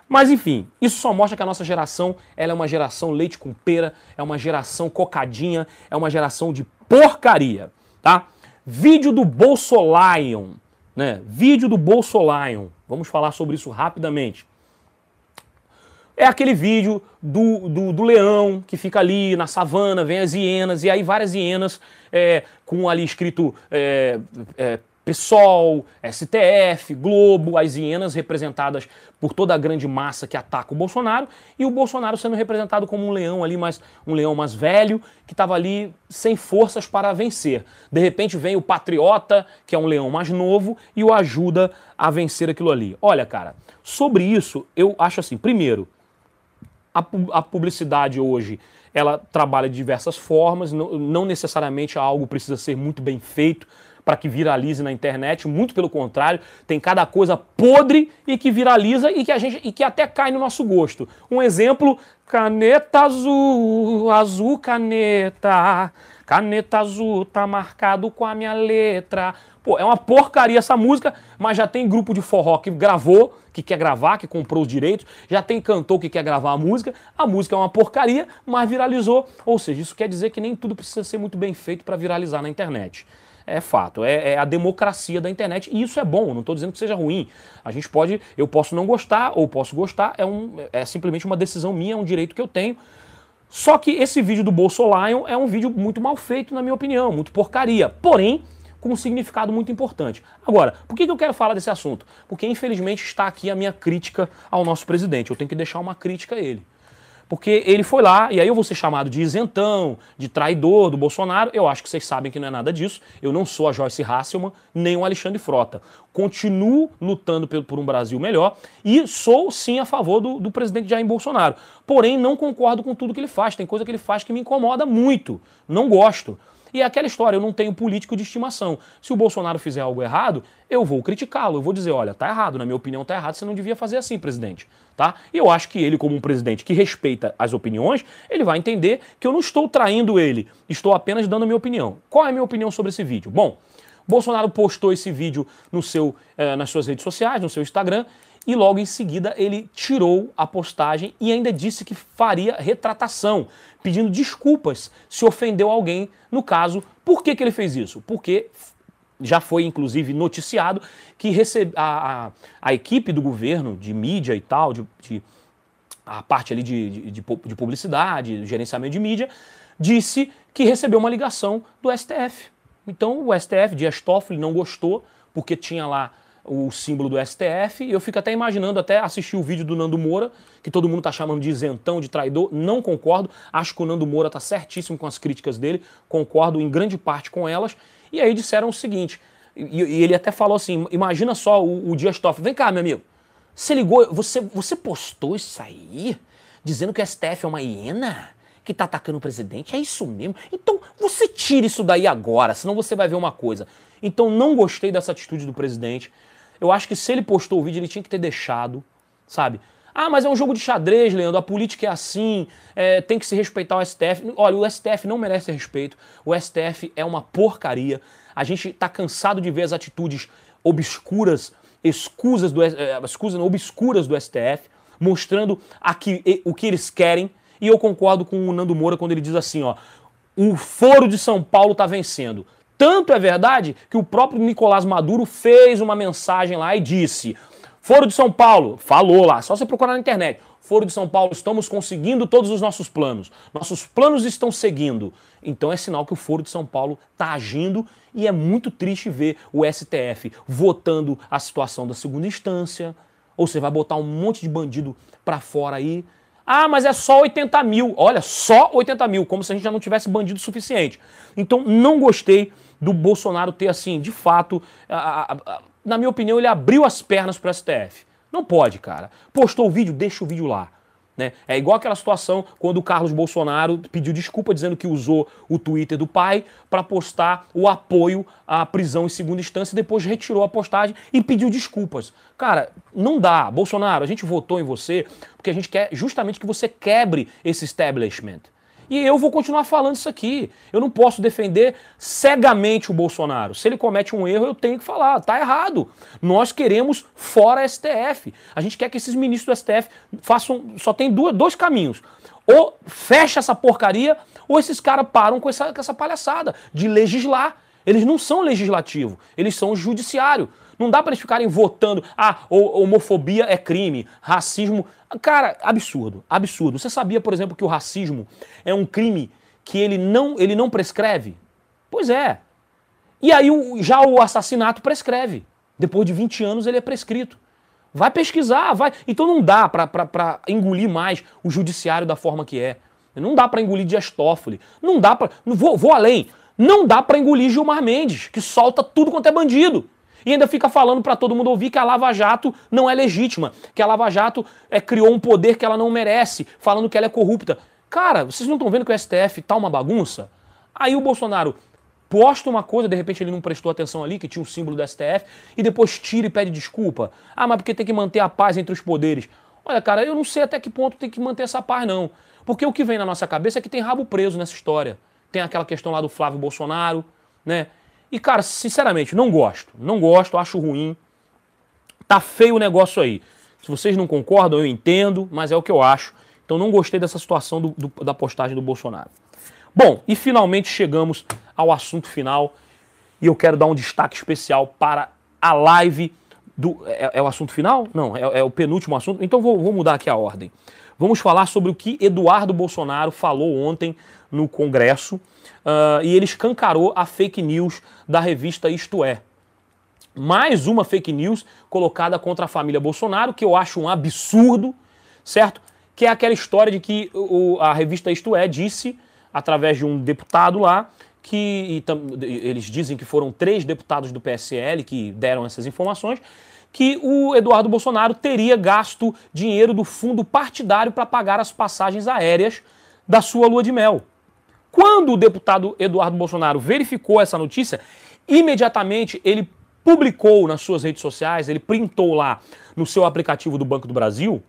Mas enfim, isso só mostra que a nossa geração ela é uma geração leite com pera, é uma geração cocadinha, é uma geração de porcaria, tá? Vídeo do Bolsolion, né? Vídeo do Bolsolion. Vamos falar sobre isso rapidamente. É aquele vídeo do, do, do, leão que fica ali na savana, vem as hienas, e aí várias hienas é, com ali escrito é, é, PSOL, STF, Globo, as hienas representadas por toda a grande massa que ataca o Bolsonaro, e o Bolsonaro sendo representado como um leão ali, mais, um leão mais velho, que estava ali sem forças para vencer. De repente vem o patriota, que é um leão mais novo, e o ajuda a vencer aquilo ali. Olha, cara, sobre isso eu acho assim, primeiro, a, a publicidade hoje ela trabalha de diversas formas, não, não necessariamente algo precisa ser muito bem feito para que viralize na internet, muito pelo contrário, tem cada coisa podre e que viraliza e que a gente e que até cai no nosso gosto. Um exemplo, caneta azul, azul caneta, caneta azul tá marcado com a minha letra. Pô, é uma porcaria essa música, mas já tem grupo de forró que gravou, que quer gravar, que comprou os direitos, já tem cantor que quer gravar a música. A música é uma porcaria, mas viralizou. Ou seja, isso quer dizer que nem tudo precisa ser muito bem feito para viralizar na internet. É fato, é, é, a democracia da internet e isso é bom, não estou dizendo que seja ruim. A gente pode, eu posso não gostar ou posso gostar, é, um, é simplesmente uma decisão minha, é um direito que eu tenho. Só que esse vídeo do Bolsonaro é um vídeo muito mal feito, na minha opinião, muito porcaria. Porém, com um significado muito importante. Agora, por que eu quero falar desse assunto? Porque, infelizmente, está aqui a minha crítica ao nosso presidente. Eu tenho que deixar uma crítica a ele. Porque ele foi lá, e aí eu vou ser chamado de isentão, de traidor do Bolsonaro. Eu acho que vocês sabem que não é nada disso. Eu não sou a Joyce Hasselman, nem o Alexandre Frota. Continuo lutando por um Brasil melhor e sou sim a favor do, do presidente Jair Bolsonaro. Porém, não concordo com tudo que ele faz. Tem coisa que ele faz que me incomoda muito. Não gosto. E é aquela história, eu não tenho político de estimação. Se o Bolsonaro fizer algo errado, eu vou criticá-lo, eu vou dizer, olha, tá errado, na minha opinião tá errado, você não devia fazer assim, presidente, tá? E eu acho que ele, como um presidente que respeita as opiniões, ele vai entender que eu não estou traindo ele, estou apenas dando a minha opinião. Qual é a minha opinião sobre esse vídeo? Bom, Bolsonaro postou esse vídeo no seu, eh, nas suas redes sociais, no seu Instagram, e logo em seguida ele tirou a postagem e ainda disse que faria retratação, pedindo desculpas se ofendeu alguém. No caso, por que, que ele fez isso? Porque já foi inclusive noticiado que recebe, a, a, a, equipe do governo de mídia e tal, de, de a parte ali de, de, de publicidade, gerenciamento de mídia, disse que recebeu uma ligação do STF Então o STF, Dias Toffoli, não gostou, porque tinha lá o símbolo do STF, e eu fico até imaginando, até assistir o vídeo do Nando Moura, que todo mundo tá chamando de isentão, de traidor, não concordo, acho que o Nando Moura tá certíssimo com as críticas dele, concordo em grande parte com elas, e aí disseram o seguinte, e, e ele até falou assim, imagina só o, o Dias Toffoli, vem cá, meu amigo, você ligou, você, você postou isso aí, dizendo que o STF é uma hiena? que tá atacando o presidente? É isso mesmo? Então você tira isso daí agora, senão você vai ver uma coisa. Então não gostei dessa atitude do presidente. Eu acho que se ele postou o vídeo, ele tinha que ter deixado, sabe? Ah, mas é um jogo de xadrez, Leandro. A política é assim, é, tem que se respeitar o STF. Olha, o STF não merece respeito. O STF é uma porcaria. A gente está cansado de ver as atitudes obscuras, escusas do, é, escusas, obscuras do STF, mostrando aqui o que eles querem. E eu concordo com o Nando Moura quando ele diz assim, ó, o foro de São Paulo está vencendo. Tanto é verdade que o próprio Nicolás Maduro fez uma mensagem lá e disse: Foro de São Paulo, falou lá, só você procurar na internet. Foro de São Paulo, estamos conseguindo todos os nossos planos. Nossos planos estão seguindo. Então é sinal que o Foro de São Paulo está agindo e é muito triste ver o STF votando a situação da segunda instância. Ou você vai botar um monte de bandido para fora aí. Ah, mas é só 80 mil. Olha, só 80 mil, como se a gente já não tivesse bandido suficiente. Então não gostei do Bolsonaro ter, assim, de fato, a, a, a, na minha opinião, ele abriu as pernas para o STF. Não pode, cara. Postou o vídeo, deixa o vídeo lá. Né? É igual aquela situação quando o Carlos Bolsonaro pediu desculpa dizendo que usou o Twitter do pai para postar o apoio à prisão em segunda instância e depois retirou a postagem e pediu desculpas. Cara, não dá. Bolsonaro, a gente votou em você porque a gente quer justamente que você quebre esse establishment. E eu vou continuar falando isso aqui. Eu não posso defender cegamente o Bolsonaro. Se ele comete um erro, eu tenho que falar, tá errado. Nós queremos fora STF. A gente quer que esses ministros do STF façam. Só tem duas, dois caminhos. Ou fecha essa porcaria, ou esses caras param com essa, com essa palhaçada de legislar. Eles não são legislativo, eles são judiciário. Não dá para eles ficarem votando, ah, homofobia é crime, racismo. Cara, absurdo, absurdo. Você sabia, por exemplo, que o racismo é um crime que ele não, ele não prescreve? Pois é. E aí já o assassinato prescreve. Depois de 20 anos ele é prescrito. Vai pesquisar, vai. Então não dá para engolir mais o judiciário da forma que é. Não dá para engolir Dias Toffoli. Não dá para. Vou, vou além. Não dá para engolir Gilmar Mendes, que solta tudo quanto é bandido. E ainda fica falando para todo mundo ouvir que a Lava Jato não é legítima, que a Lava Jato é, criou um poder que ela não merece, falando que ela é corrupta. Cara, vocês não estão vendo que o STF tá uma bagunça? Aí o Bolsonaro posta uma coisa, de repente ele não prestou atenção ali, que tinha o símbolo do STF, e depois tira e pede desculpa. Ah, mas porque tem que manter a paz entre os poderes. Olha, cara, eu não sei até que ponto tem que manter essa paz, não. Porque o que vem na nossa cabeça é que tem rabo preso nessa história. Tem aquela questão lá do Flávio Bolsonaro, né? E, cara, sinceramente, não gosto. Não gosto, acho ruim. Tá feio o negócio aí. Se vocês não concordam, eu entendo, mas é o que eu acho. Então não gostei dessa situação do, do, da postagem do Bolsonaro. Bom, e finalmente chegamos ao assunto final. E eu quero dar um destaque especial para a live do. É, é o assunto final? Não, é, é, o penúltimo assunto. Então vou, vou mudar aqui a ordem. Vamos falar sobre o que Eduardo Bolsonaro falou ontem no Congresso uh, e ele escancarou a fake news da revista Isto É. Mais uma fake news colocada contra a família Bolsonaro, que eu acho um absurdo, certo? Que é aquela história de que o, a revista Isto É disse, através de um deputado lá, que eles dizem que foram três deputados do PSL que deram essas informações, que o Eduardo Bolsonaro teria gasto dinheiro do fundo partidário para pagar as passagens aéreas da sua lua de mel. Quando o deputado Eduardo Bolsonaro verificou essa notícia, imediatamente ele publicou nas suas redes sociais, ele printou lá no seu aplicativo do Banco do Brasil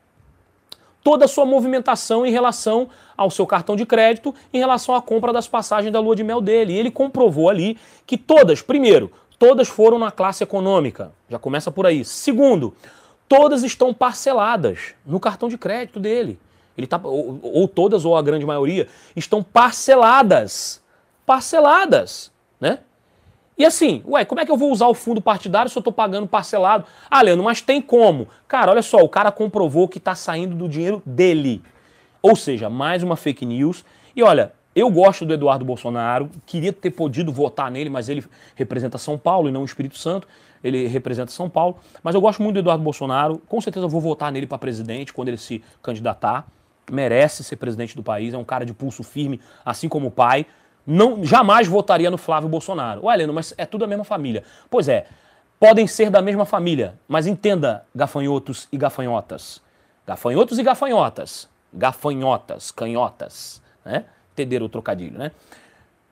toda a sua movimentação em relação ao seu cartão de crédito, em relação à compra das passagens da lua de mel dele. E ele comprovou ali que todas, primeiro, todas foram na classe econômica. Já começa por aí. Segundo, todas estão parceladas no cartão de crédito dele. Ele tá, ou, ou todas, ou a grande maioria, estão parceladas. Parceladas, né? E assim, ué, como é que eu vou usar o fundo partidário se eu estou pagando parcelado? Ah, Leandro, mas tem como. Cara, olha só, o cara comprovou que está saindo do dinheiro dele. Ou seja, mais uma fake news. E olha, Eu gosto do Eduardo Bolsonaro, queria ter podido votar nele, mas ele representa São Paulo e não o Espírito Santo. Ele representa São Paulo. Mas eu gosto muito do Eduardo Bolsonaro. Com certeza vou votar nele para presidente quando ele se candidatar. Merece ser presidente do país, é um cara de pulso firme, assim como o pai. Não, jamais votaria no Flávio Bolsonaro. Ué, Heleno, mas é tudo a mesma família. Pois é, podem ser da mesma família, mas entenda, gafanhotos e gafanhotas. Gafanhotos e gafanhotas. Gafanhotas, canhotas, né? Entenderam o trocadilho, né?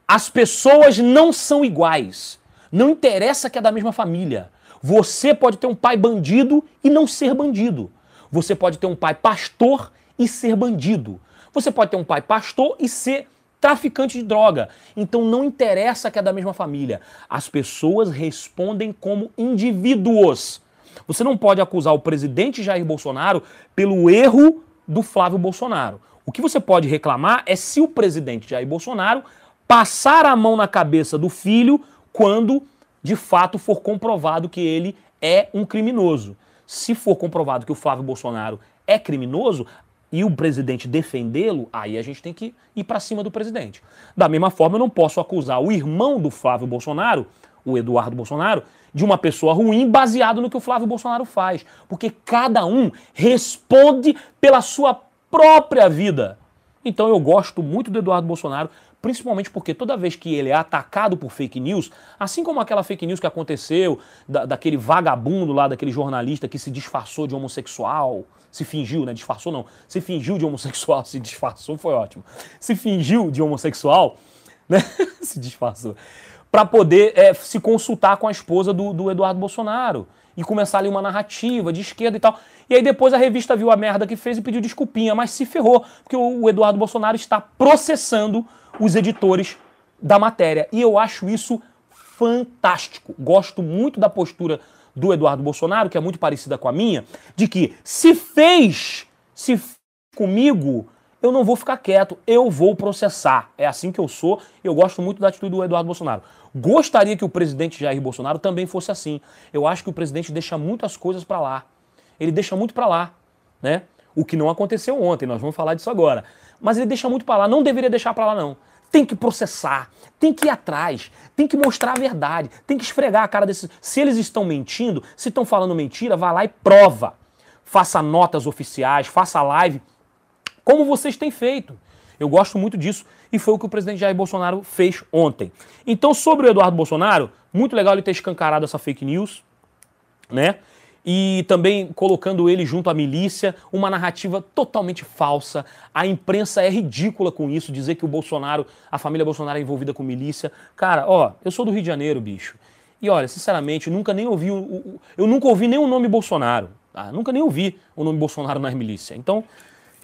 As pessoas não são iguais. Não interessa que é da mesma família. Você pode ter um pai bandido e não ser bandido. Você pode ter um pai pastor e ser bandido. Você pode ter um pai pastor e ser traficante de droga. Então não interessa que é da mesma família. As pessoas respondem como indivíduos. Você não pode acusar o presidente Jair Bolsonaro pelo erro do Flávio Bolsonaro. O que você pode reclamar é se o presidente Jair Bolsonaro passar a mão na cabeça do filho quando de fato for comprovado que ele é um criminoso. Se for comprovado que o Flávio Bolsonaro é criminoso e o presidente defendê-lo, aí a gente tem que ir para cima do presidente. Da mesma forma, eu não posso acusar o irmão do Flávio Bolsonaro, o Eduardo Bolsonaro, de uma pessoa ruim baseado no que o Flávio Bolsonaro faz. Porque cada um responde pela sua própria vida. Então eu gosto muito do Eduardo Bolsonaro, principalmente porque toda vez que ele é atacado por fake news, assim como aquela fake news que aconteceu da, daquele vagabundo lá, daquele jornalista que se disfarçou de homossexual, se fingiu, né? Disfarçou não, se fingiu de homossexual, se disfarçou foi ótimo. Se fingiu de homossexual, né? se disfarçou. Para poder é, se consultar com a esposa do, do Eduardo Bolsonaro e começar ali uma narrativa de esquerda e tal. E aí depois a revista viu a merda que fez e pediu desculpinha, mas se ferrou, porque o Eduardo Bolsonaro está processando os editores da matéria. E eu acho isso fantástico. Gosto muito da postura do Eduardo Bolsonaro, que é muito parecida com a minha, de que se fez, se fez comigo, eu não vou ficar quieto, eu vou processar. É assim que eu sou, eu gosto muito da atitude do Eduardo Bolsonaro. Gostaria que o presidente Jair Bolsonaro também fosse assim. Eu acho que o presidente deixa muitas coisas para lá ele deixa muito para lá, né? O que não aconteceu ontem, nós vamos falar disso agora. Mas ele deixa muito para lá, não deveria deixar para lá não. Tem que processar, tem que ir atrás, tem que mostrar a verdade, tem que esfregar a cara desses. Se eles estão mentindo, se estão falando mentira, vá lá e prova. Faça notas oficiais, faça live, como vocês têm feito. Eu gosto muito disso e foi o que o presidente Jair Bolsonaro fez ontem. Então, sobre o Eduardo Bolsonaro, muito legal ele ter escancarado essa fake news, né? e também colocando ele junto à milícia, uma narrativa totalmente falsa. A imprensa é ridícula com isso, dizer que o Bolsonaro, a família Bolsonaro é envolvida com milícia. Cara, ó, eu sou do Rio de Janeiro, bicho. E olha, sinceramente, nunca nem ouvi, o, eu nunca ouvi nem o nome Bolsonaro. Tá? Nunca nem ouvi o nome Bolsonaro nas milícias. Então,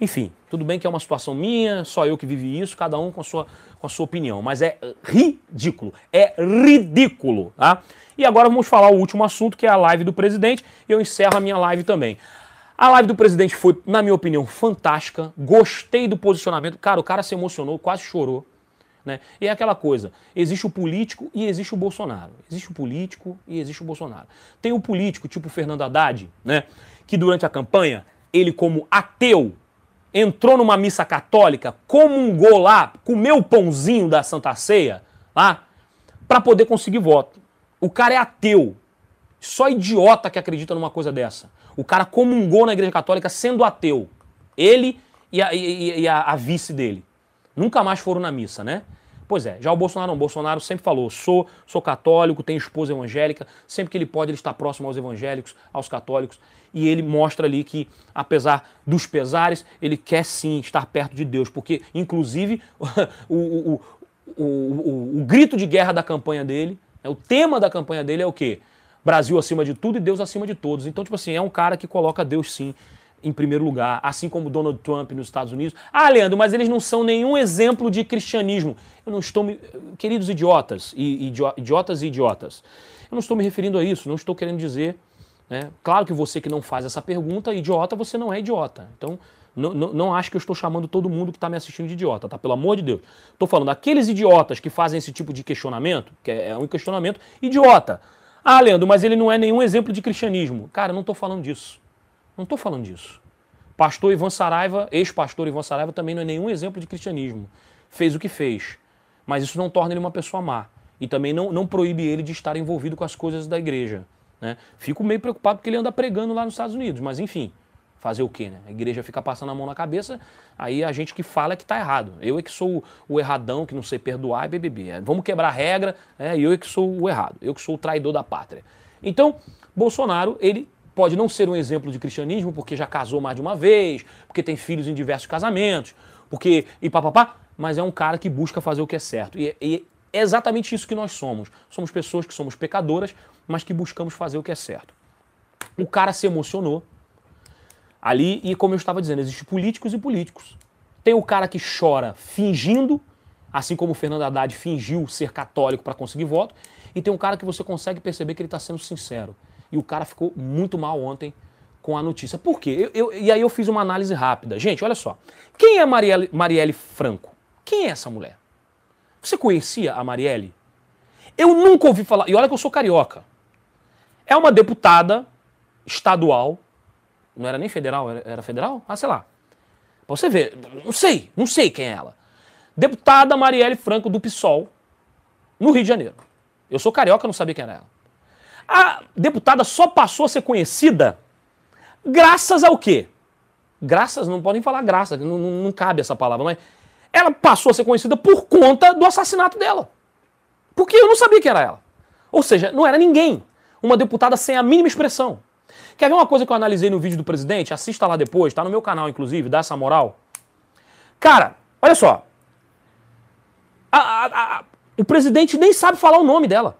enfim, tudo bem que é uma situação minha, só eu que vivi isso, cada um com a sua, com a sua opinião. Mas é ridículo, é ridículo, tá? E agora vamos falar o último assunto, que é a live do presidente. E eu encerro a minha live também. A live do presidente foi, na minha opinião, fantástica. Gostei do posicionamento. Cara, o cara se emocionou, quase chorou. Né? E é aquela coisa: existe o político e existe o Bolsonaro. Existe o político e existe o Bolsonaro. Tem o político, tipo o Fernando Haddad, né? que durante a campanha, ele, como ateu, entrou numa missa católica, comungou lá, comeu o pãozinho da Santa Ceia lá, para poder conseguir voto. O cara é ateu. Só idiota que acredita numa coisa dessa. O cara comungou na Igreja Católica sendo ateu. Ele e a, e, e a, a vice dele. Nunca mais foram na missa, né? Pois é, já o Bolsonaro não. O Bolsonaro sempre falou: sou, sou católico, tenho esposa evangélica. Sempre que ele pode, ele está próximo aos evangélicos, aos católicos. E ele mostra ali que, apesar dos pesares, ele quer sim estar perto de Deus. Porque, inclusive, o, o, o, o, grito de guerra da campanha dele o tema da campanha dele é o quê? Brasil acima de tudo e Deus acima de todos. Então, tipo assim, é um cara que coloca Deus sim em primeiro lugar, assim como Donald Trump nos Estados Unidos. Ah, Leandro, mas eles não são nenhum exemplo de cristianismo. Eu não estou me... Queridos idiotas e idiotas e idiotas, eu não estou me referindo a isso, não estou querendo dizer. Né? Claro que você que não faz essa pergunta, idiota, você não é idiota. Então, não, não, não acho que eu estou chamando todo mundo que está me assistindo de idiota, tá? Pelo amor de Deus. Estou falando aqueles idiotas que fazem esse tipo de questionamento, que é, é um questionamento idiota. Ah, Leandro, mas ele não é nenhum exemplo de cristianismo. Cara, não estou falando disso. Não estou falando disso. Pastor Ivan Saraiva, ex-pastor Ivan Saraiva, também não é nenhum exemplo de cristianismo. fez o que fez. Mas isso não torna ele uma pessoa má. E também não, não proíbe ele de estar envolvido com as coisas da igreja. Né? Fico meio preocupado porque ele anda pregando lá nos Estados Unidos, mas enfim, fazer o quê? Né? A igreja fica passando a mão na cabeça, aí a gente que fala é que está errado. Eu é que sou o erradão, que não sei perdoar e BBB. É, vamos quebrar a regra, né? eu é que sou o errado, eu que sou o traidor da pátria. Então, Bolsonaro, ele pode não ser um exemplo de cristianismo, porque já casou mais de uma vez, porque tem filhos em diversos casamentos, porque e papapá, mas é um cara que busca fazer o que é certo. E, e é exatamente isso que nós somos. Somos pessoas que somos pecadoras, mas que buscamos fazer o que é certo. O cara se emocionou ali, e como eu estava dizendo, existem políticos e políticos. Tem o cara que chora fingindo, assim como o Fernando Haddad fingiu ser católico para conseguir voto, e tem um cara que você consegue perceber que ele está sendo sincero. E o cara ficou muito mal ontem com a notícia. Por quê? Eu, eu, e aí eu fiz uma análise rápida. Gente, olha só. Quem é Marielle, Marielle Franco? Quem é essa mulher? Você conhecia a Marielle? Eu nunca ouvi falar. E olha que eu sou carioca. É uma deputada estadual. Não era nem federal, era, era federal? Ah, sei lá. Pra você ver. Não sei, não sei quem é ela. Deputada Marielle Franco do PSOL, no Rio de Janeiro. Eu sou carioca, não sabia quem era ela. A deputada só passou a ser conhecida graças ao quê? Graças, não podem falar graças, não, não, não cabe essa palavra, mas ela passou a ser conhecida por conta do assassinato dela. Porque eu não sabia que era ela. Ou seja, não era ninguém. Uma deputada sem a mínima expressão. Quer ver uma coisa que eu analisei no vídeo do presidente? Assista lá depois, tá no meu canal, inclusive, dá essa moral. Cara, olha só. A, a, a, o presidente nem sabe falar o nome dela.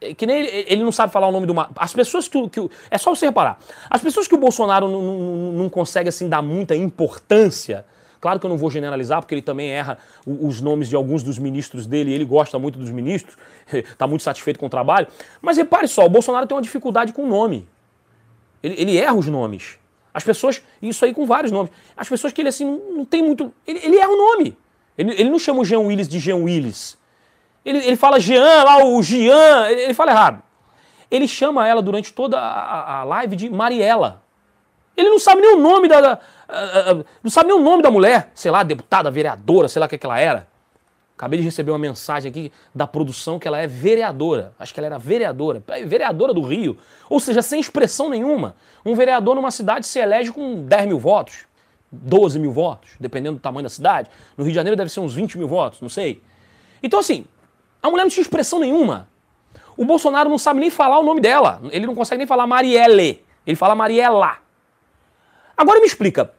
É que nem ele, ele, não sabe falar o nome de uma. As pessoas que, que. É só você reparar. As pessoas que o Bolsonaro não, não, não consegue assim dar muita importância. Claro que eu não vou generalizar, porque ele também erra os nomes de alguns dos ministros dele, ele gosta muito dos ministros, está muito satisfeito com o trabalho. Mas repare só, o Bolsonaro tem uma dificuldade com o nome. Ele, ele erra os nomes. As pessoas, isso aí com vários nomes. As pessoas que ele assim não, tem muito. Ele, ele erra o nome. Ele, ele não chama o Jean Willis de Jean Willis. Ele, ele fala Jean, lá o Jean, ele, ele fala errado. Ele chama ela durante toda a, a, live de Mariela. Ele não sabe nem o nome da, da uh, uh, não sabe nem o nome da mulher, sei lá, deputada, vereadora, sei lá o que, que ela era. Acabei de receber uma mensagem aqui da produção que ela é vereadora. Acho que ela era vereadora, é, vereadora do Rio. Ou seja, sem expressão nenhuma. Um vereador numa cidade se elege com 10 mil votos, 12 mil votos, dependendo do tamanho da cidade. No Rio de Janeiro deve ser uns 20 mil votos, não sei. Então, assim, a mulher não tinha expressão nenhuma. O Bolsonaro não sabe nem falar o nome dela. Ele não consegue nem falar Marielle. Ele fala Mariela. Agora me explica,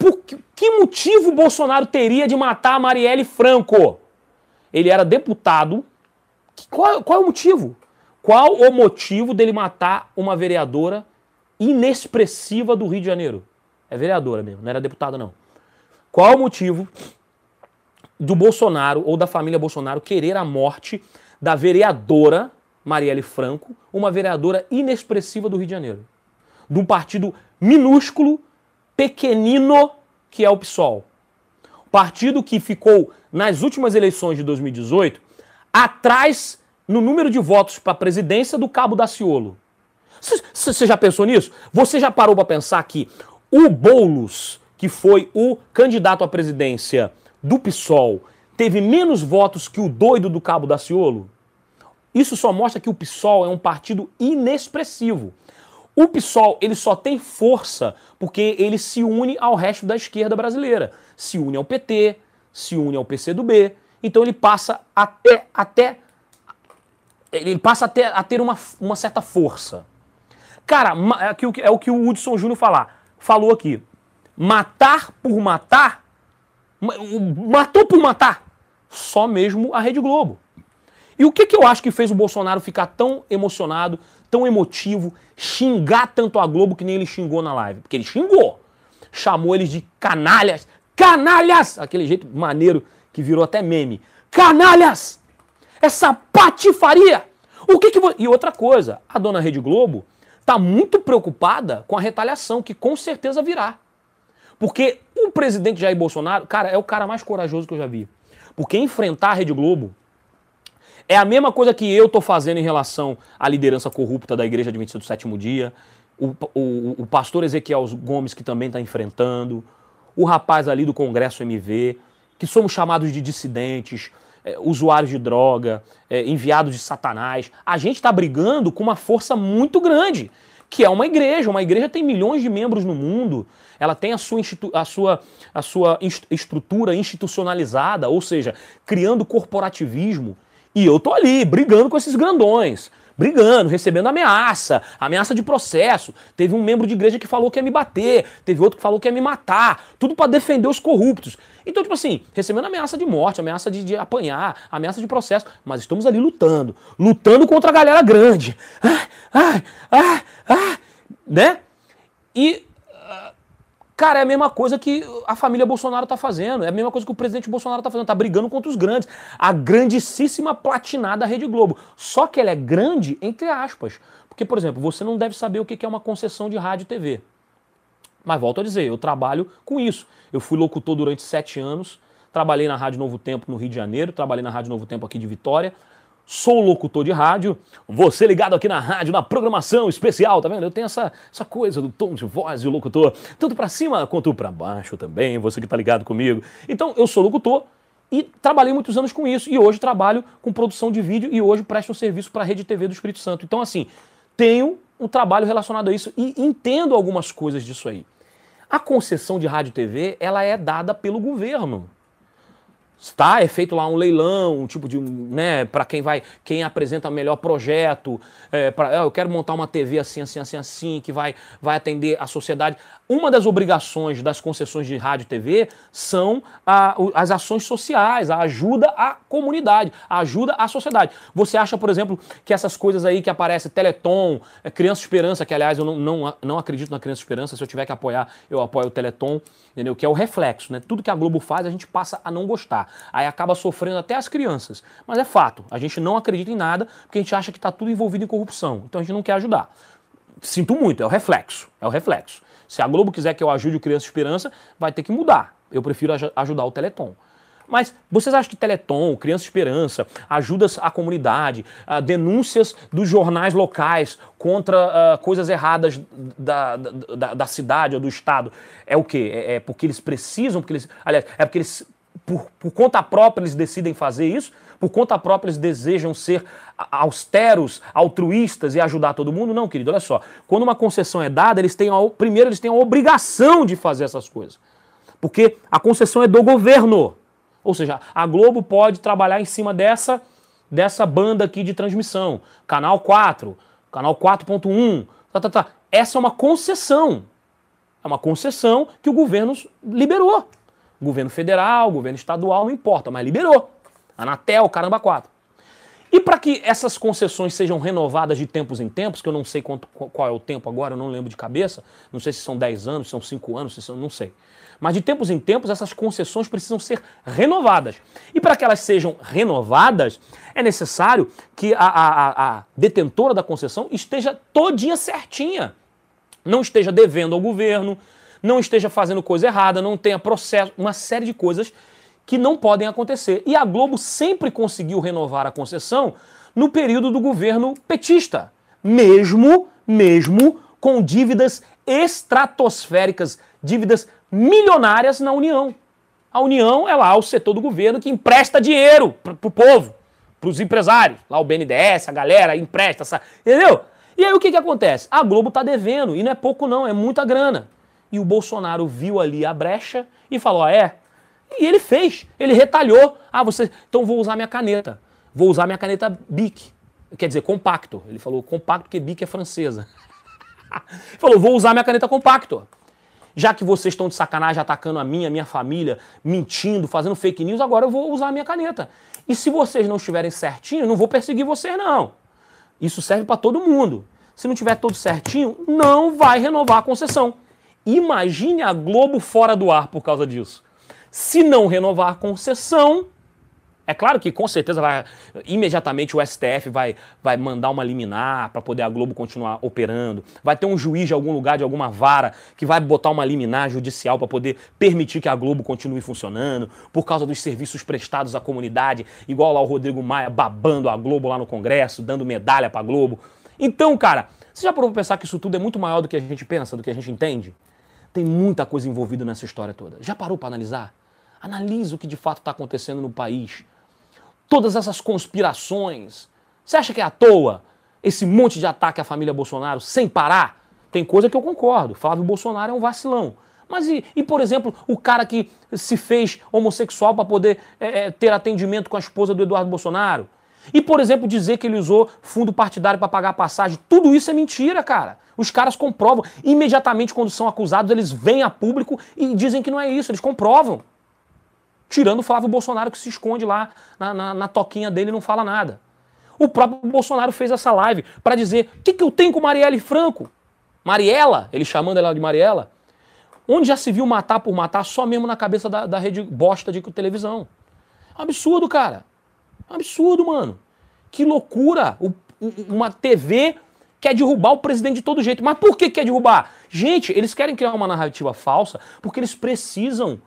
por que motivo o Bolsonaro teria de matar a Marielle Franco? Ele era deputado. Qual, qual é o motivo? Qual o motivo dele matar uma vereadora inexpressiva do Rio de Janeiro? É vereadora mesmo, não era deputada não. Qual o motivo do Bolsonaro ou da família Bolsonaro querer a morte da vereadora Marielle Franco, uma vereadora inexpressiva do Rio de Janeiro. De um partido minúsculo, pequenino, que é o PSOL. Partido que ficou, nas últimas eleições de 2018, atrás no número de votos para a presidência do Cabo Daciolo. Você já pensou nisso? Você já parou para pensar que o Boulos, que foi o candidato à presidência do PSOL teve menos votos que o doido do Cabo Daciolo? Isso só mostra que o PSOL é um partido inexpressivo. O PSOL ele só tem força porque ele se une ao resto da esquerda brasileira. Se une ao PT, se une ao PCdoB. Então ele passa até, até ele passa até a ter uma, uma certa força. Cara, é, é o que o Hudson Júnior falar, falou aqui. Matar por matar Matou por matar. Só mesmo a Rede Globo. E o que, que eu acho que fez o Bolsonaro ficar tão emocionado, tão emotivo, xingar tanto a Globo que nem ele xingou na live? Porque ele xingou. Chamou eles de canalhas. Canalhas! Aquele jeito maneiro que virou até meme. Canalhas! Essa patifaria! O que que... E outra coisa, a dona Rede Globo está muito preocupada com a retaliação que com certeza virá. Porque o presidente Jair Bolsonaro, cara, é o cara mais corajoso que eu já vi. Porque enfrentar a Rede Globo é a mesma coisa que eu tô fazendo em relação à liderança corrupta da Igreja Adventista do Sétimo Dia, o, o, o pastor Ezequiel Gomes, que também está enfrentando, o rapaz ali do Congresso MV. que somos chamados de dissidentes, é, usuários de droga, é, enviados de Satanás. A gente está brigando com uma força muito grande, que é uma igreja. Uma igreja tem milhões de membros no mundo, ela tem a sua, a sua, a sua estrutura institucionalizada, ou seja, criando corporativismo. E eu tô ali brigando com esses grandões brigando, recebendo ameaça, ameaça de processo. Teve um membro de igreja que falou que ia me bater, teve outro que falou que ia me matar, tudo para defender os corruptos. Então, tipo assim, recebendo ameaça de morte, ameaça de, de, apanhar, ameaça de processo, mas estamos ali lutando, lutando contra a galera grande. Ah, ah, ah, ah, né? E Cara, é a mesma coisa que a família Bolsonaro tá fazendo, é a mesma coisa que o presidente Bolsonaro tá fazendo, tá brigando contra os grandes. A grandíssima platinada Rede Globo. Só que ela é grande entre aspas. Porque, por exemplo, você não deve saber o que é uma concessão de rádio e TV. Mas volto a dizer, eu trabalho com isso. Eu fui locutor durante sete anos, trabalhei na Rádio Novo Tempo no Rio de Janeiro, trabalhei na Rádio Novo Tempo aqui de Vitória, sou locutor de rádio, você ligado aqui na rádio, na programação especial, tá vendo? Eu tenho essa, essa coisa do tom de voz e o locutor, tanto para cima quanto para baixo também, você que tá ligado comigo. Então, eu sou locutor e trabalhei muitos anos com isso, e hoje trabalho com produção de vídeo e hoje presto um serviço para a Rede TV do Espírito Santo. Então, assim, tenho um trabalho relacionado a isso e entendo algumas coisas disso aí. A concessão de rádio e TV, ela é dada pelo governo. Tá, é feito lá um leilão, um tipo de, né, para quem vai, quem apresenta melhor projeto, é, pra, eu quero montar uma TV assim, assim, assim, assim, que vai, vai atender a sociedade. Uma das obrigações das concessões de rádio e TV são a, as ações sociais, a ajuda à comunidade, a ajuda à sociedade. Você acha, por exemplo, que essas coisas aí que aparecem, Teleton, é, Criança Esperança, que aliás eu não, não, não acredito na Criança Esperança, se eu tiver que apoiar, eu apoio o Teleton, entendeu? Que é o reflexo, né? Tudo que a Globo faz a gente passa a não gostar. Aí acaba sofrendo até as crianças. Mas é fato, a gente não acredita em nada porque a gente acha que está tudo envolvido em corrupção. Então a gente não quer ajudar. Sinto muito, é o reflexo, é o reflexo. Se a Globo quiser que eu ajude o Criança Esperança, vai ter que mudar. Eu prefiro aj ajudar o Teleton. Mas vocês acham que Teleton, Criança Esperança, ajudas à comunidade, uh, denúncias dos jornais locais contra uh, coisas erradas da, da, da, cidade ou do estado, é o quê? É, é, porque eles precisam, porque eles, aliás, é porque eles, por, por conta própria, eles decidem fazer isso? Por conta própria eles desejam ser austeros, altruístas e ajudar todo mundo? Não, querido, olha só. Quando uma concessão é dada, eles têm a, primeiro eles têm a obrigação de fazer essas coisas. Porque a concessão é do governo. Ou seja, a Globo pode trabalhar em cima dessa dessa banda aqui de transmissão, canal 4, canal 4.1, tá, tá, tá. Essa é uma concessão. É uma concessão que o governo liberou. Governo federal, governo estadual, não importa, mas liberou. Anatel, caramba, quatro. E para que essas concessões sejam renovadas de tempos em tempos, que eu não sei quanto, qual é o tempo agora, eu não lembro de cabeça, não sei se são 10 anos, se são 5 anos, se são, não sei. Mas de tempos em tempos essas concessões precisam ser renovadas. E para que elas sejam renovadas, é necessário que a, a, a detentora da concessão esteja todinha certinha. Não esteja devendo ao governo, não esteja fazendo coisa errada, não tenha processo, uma série de coisas que não podem acontecer. E a Globo sempre conseguiu renovar a concessão no período do governo petista, mesmo, mesmo com dívidas estratosféricas, dívidas milionárias na União. A União é lá o setor do governo que empresta dinheiro para o povo, para os empresários. Lá o BNDES, a galera empresta, essa, entendeu? E aí o que, que acontece? A Globo está devendo, e não é pouco não, é muita grana. E o Bolsonaro viu ali a brecha e falou: ah, é, e ele fez, ele retalhou. Ah, você, então vou usar minha caneta. Vou usar minha caneta Bic. Quer dizer, compacto. Ele falou compacto porque Bic é francesa. falou, vou usar minha caneta compacto. Já que vocês estão de sacanagem atacando a minha, minha família, mentindo, fazendo fake news, agora eu vou usar a minha caneta. E se vocês não estiverem certinho, eu não vou perseguir vocês, não. Isso serve para todo mundo. Se não tiver tudo certinho, não vai renovar a concessão. Imagine a Globo fora do ar por causa disso. Se não renovar a concessão, é claro que com certeza vai imediatamente o STF vai, vai mandar uma liminar para poder a Globo continuar operando. Vai ter um juiz de algum lugar, de alguma vara, que vai botar uma liminar judicial para poder permitir que a Globo continue funcionando, por causa dos serviços prestados à comunidade, igual lá o Rodrigo Maia babando a Globo lá no Congresso, dando medalha para a Globo. Então, cara, você já pra pensar que isso tudo é muito maior do que a gente pensa, do que a gente entende? Tem muita coisa envolvida nessa história toda. Já parou para analisar? Analise o que de fato está acontecendo no país. Todas essas conspirações. Você acha que é à toa esse monte de ataque à família Bolsonaro sem parar? Tem coisa que eu concordo. Flávio Bolsonaro é um vacilão. Mas e, e por exemplo, o cara que se fez homossexual para poder é, é, ter atendimento com a esposa do Eduardo Bolsonaro? E, por exemplo, dizer que ele usou fundo partidário para pagar passagem. Tudo isso é mentira, cara. Os caras comprovam. Imediatamente, quando são acusados, eles vêm a público e dizem que não é isso. Eles comprovam. Tirando o Flávio Bolsonaro que se esconde lá na, na, na toquinha dele e não fala nada. O próprio Bolsonaro fez essa live para dizer: o que, que eu tenho com Marielle Franco? Mariela, ele chamando ela de Mariela, onde já se viu matar por matar só mesmo na cabeça da, da rede bosta de televisão. Absurdo, cara. Absurdo, mano. Que loucura. O, uma TV quer derrubar o presidente de todo jeito. Mas por que quer derrubar? Gente, eles querem criar uma narrativa falsa porque eles precisam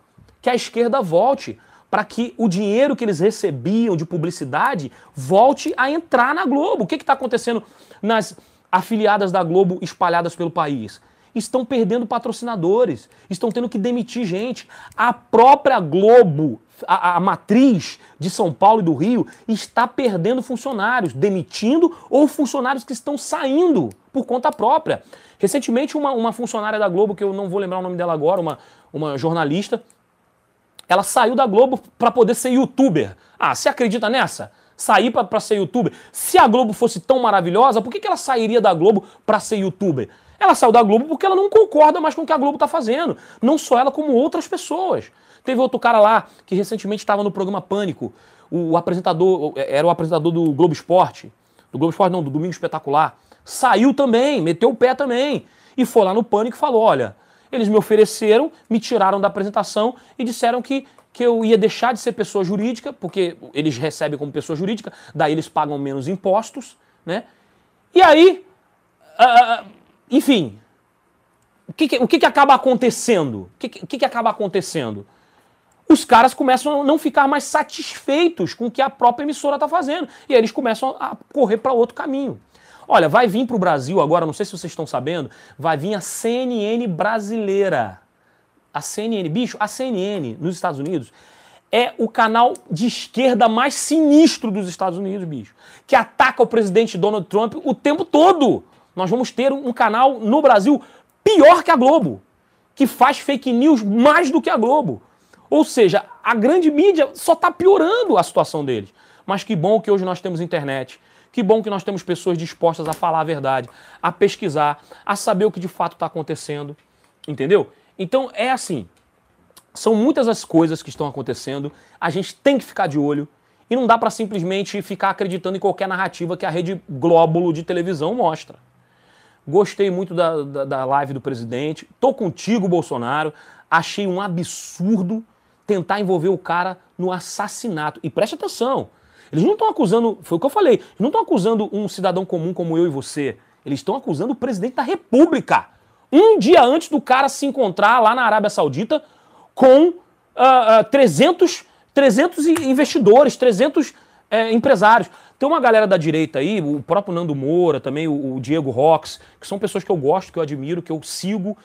que a esquerda volte para que o dinheiro que eles recebiam de publicidade volte a entrar na Globo. O que está acontecendo nas afiliadas da Globo espalhadas pelo país? Estão perdendo patrocinadores, estão tendo que demitir gente. A própria Globo, a, a matriz de São Paulo e do Rio, está perdendo funcionários, demitindo ou funcionários que estão saindo por conta própria. Recentemente, uma, uma funcionária da Globo, que eu não vou lembrar o nome dela agora, uma, uma jornalista, ela saiu da Globo para poder ser youtuber. Ah, você acredita nessa? Sair para ser youtuber. Se a Globo fosse tão maravilhosa, por que, que ela sairia da Globo para ser youtuber? Ela saiu da Globo porque ela não concorda mais com o que a Globo está fazendo. Não só ela, como outras pessoas. Teve outro cara lá que recentemente estava no programa Pânico. O, apresentador, era o apresentador do Globo Esporte. Do Globo Esporte, não, do Domingo Espetacular. Saiu também, meteu o pé também. E foi lá no Pânico e falou: olha, eles me ofereceram, me tiraram da apresentação e disseram que, que eu ia deixar de ser pessoa jurídica, porque eles recebem como pessoa jurídica, daí eles pagam menos impostos, né? E aí, uh, enfim, o que, o que, que acaba acontecendo? O que, que, que acaba acontecendo? os caras começam a não ficar mais satisfeitos com o que a própria emissora está fazendo. E aí eles começam a correr para outro caminho. Olha, vai vir para o Brasil agora, não sei se vocês estão sabendo, vai vir a CNN brasileira. A CNN, bicho, a CNN nos Estados Unidos é o canal de esquerda mais sinistro dos Estados Unidos, bicho. Que ataca o presidente Donald Trump o tempo todo. Nós vamos ter um canal no Brasil pior que a Globo, que faz fake news mais do que a Globo. Ou seja, a grande mídia só está piorando a situação deles. Mas que bom que hoje nós temos internet, que bom que nós temos pessoas dispostas a falar a verdade, a pesquisar, a saber o que de fato está acontecendo. Entendeu? Então é assim. São muitas as coisas que estão acontecendo, a gente tem que ficar de olho e não dá para simplesmente ficar acreditando em qualquer narrativa que a rede Glóbulo de televisão mostra. Gostei muito da, da, da live do presidente, tô contigo, Bolsonaro. Achei um absurdo tentar envolver o cara no assassinato. E preste atenção, eles não estão acusando, foi o que eu falei, não estão acusando um cidadão comum como eu e você. Eles estão acusando o presidente da República. Um dia antes do cara se encontrar lá na Arábia Saudita com uh, uh, 300, 300 investidores, 300 uh, empresários. Tem uma galera da direita aí, o próprio Nando Moura, também o, o Diego Rox, que são pessoas que eu gosto, que eu admiro, que eu sigo,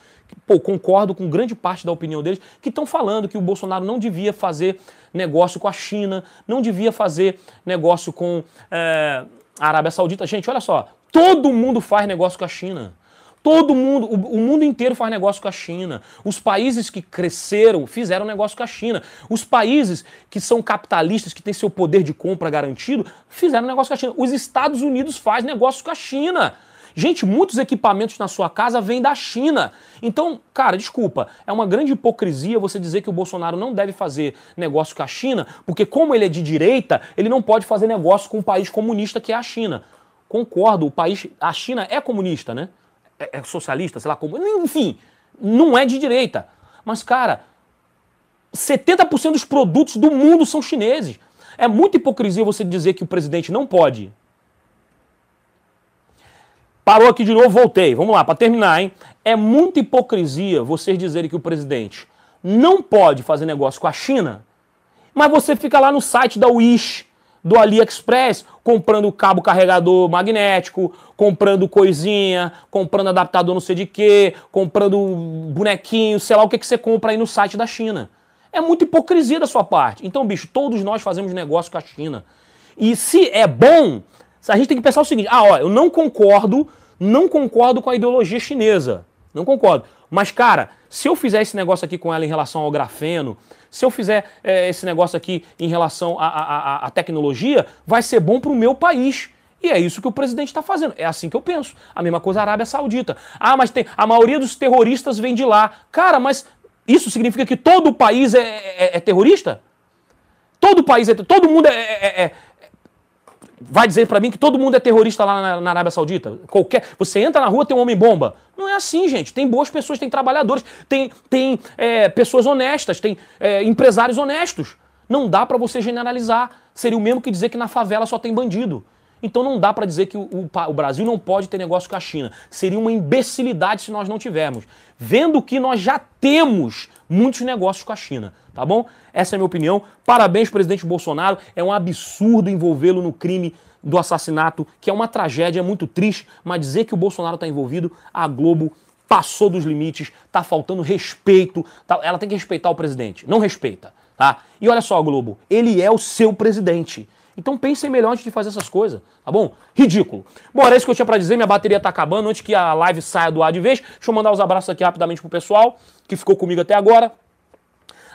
pô, concordo com grande parte da opinião deles, que estão falando que o Bolsonaro não devia fazer negócio com a China, não devia fazer negócio com é, a Arábia Saudita. Gente, olha só, todo mundo faz negócio com a China. Todo mundo, o, mundo inteiro faz negócio com a China. Os países que cresceram fizeram negócio com a China. Os países que são capitalistas, que têm seu poder de compra garantido, fizeram negócio com a China. Os Estados Unidos faz negócio com a China. Gente, muitos equipamentos na sua casa vêm da China. Então, cara, desculpa, é uma grande hipocrisia você dizer que o Bolsonaro não deve fazer negócio com a China, porque como ele é de direita, ele não pode fazer negócio com um país comunista que é a China. Concordo, o país, a China é comunista, né? É, é socialista, sei lá como, enfim, não é de direita. Mas, cara, 70% dos produtos do mundo são chineses. É muita hipocrisia você dizer que o presidente não pode Parou aqui de novo, voltei. Vamos lá, para terminar, hein? É muita hipocrisia vocês dizerem que o presidente não pode fazer negócio com a China, mas você fica lá no site da Wish, do AliExpress, comprando cabo carregador magnético, comprando coisinha, comprando adaptador não sei de quê, comprando bonequinho, sei lá o que, que você compra aí no site da China. É muita hipocrisia da sua parte. Então, bicho, todos nós fazemos negócio com a China. E se é bom, a gente tem que pensar o seguinte: ah, ó, eu não concordo, não concordo com a ideologia chinesa. Não concordo. Mas, cara, se eu fizer esse negócio aqui com ela em relação ao grafeno, se eu fizer é, esse negócio aqui em relação à tecnologia, vai ser bom para o meu país. E é isso que o presidente está fazendo. É assim que eu penso. A mesma coisa a Arábia Saudita. Ah, mas tem, a maioria dos terroristas vem de lá. Cara, mas isso significa que todo o país é, é, é terrorista? Todo país é. Todo mundo é, é, é vai dizer para mim que todo mundo é terrorista lá na, na, Arábia Saudita? Qualquer, você entra na rua tem um homem bomba? Não é assim, gente. Tem boas pessoas, tem trabalhadores, tem, tem é, pessoas honestas, tem é, empresários honestos. Não dá para você generalizar. Seria o mesmo que dizer que na favela só tem bandido. Então não dá para dizer que o, o, o, Brasil não pode ter negócio com a China. Seria uma imbecilidade se nós não tivermos. Vendo que nós já temos muitos negócios com a China, tá bom? Essa é a minha opinião. Parabéns, presidente Bolsonaro. É um absurdo envolvê-lo no crime do assassinato, que é uma tragédia muito triste, mas dizer que o Bolsonaro está envolvido, a Globo passou dos limites, tá faltando respeito, tá, ela tem que respeitar o presidente, não respeita, tá? E olha só, Globo, ele é o seu presidente. Então pensem melhor antes de fazer essas coisas, tá bom? Ridículo. Bom, era isso que eu tinha para dizer, minha bateria tá acabando, antes que a live saia do ar de vez. Deixa eu mandar os abraços aqui rapidamente pro pessoal que ficou comigo até agora.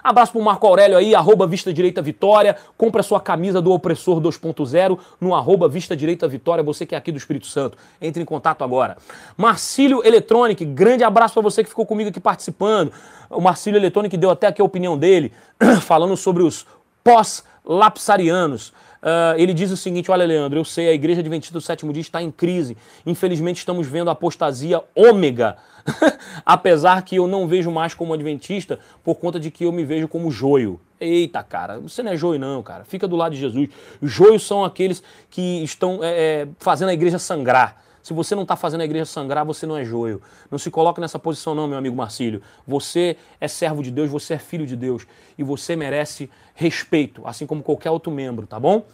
Abraço pro Marco Aurélio aí, arroba Vista Direita Vitória. Compre a sua camisa do Opressor 2.0 no arroba Vista Direita Vitória, você que é aqui do Espírito Santo. Entre em contato agora. Marcílio Eletronic, grande abraço para você que ficou comigo aqui participando. O Marcílio Eletronic deu até aqui a opinião dele, falando sobre os pós-lapsarianos. Uh, ele diz o seguinte: Olha, Leandro, eu sei, a Igreja Adventista do Sétimo Dia está em crise. Infelizmente, estamos vendo a apostasia ômega. Apesar que eu não vejo mais como adventista por conta de que eu me vejo como joio. Eita, cara, você não é joio, não, cara. Fica do lado de Jesus. Joios são aqueles que estão é, fazendo a igreja sangrar. Se você não está fazendo a igreja sangrar, você não é joio. Não se coloque nessa posição, não, meu amigo Marcílio. Você é servo de Deus, você é filho de Deus. E você merece respeito, assim como qualquer outro membro, tá bom?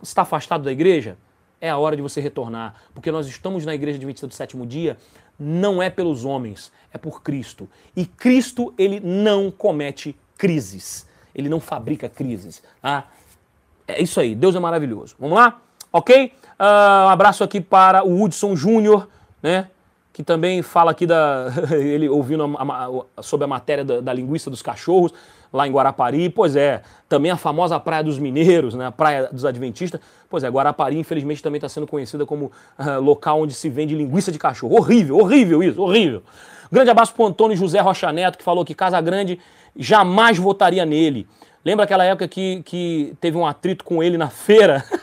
Está afastado da igreja? É a hora de você retornar, porque nós estamos na igreja de 27 do sétimo dia, não é pelos homens, é por Cristo. E Cristo, ele não comete crises. Ele não fabrica crises. Tá? É isso aí, Deus é maravilhoso. Vamos lá? Ok? Uh, um abraço aqui para o Hudson Júnior, né? Que também fala aqui da. ele ouvindo a, a, sobre a matéria da, da linguiça dos cachorros lá em Guarapari. Pois é, também a famosa Praia dos Mineiros, né, a Praia dos Adventistas. Pois é, Guarapari, infelizmente, também está sendo conhecida como uh, local onde se vende linguiça de cachorro. Horrível, horrível isso, horrível. Grande abraço para o Antônio José Rocha Neto, que falou que Casa Grande jamais votaria nele. Lembra aquela época que, que teve um atrito com ele na feira?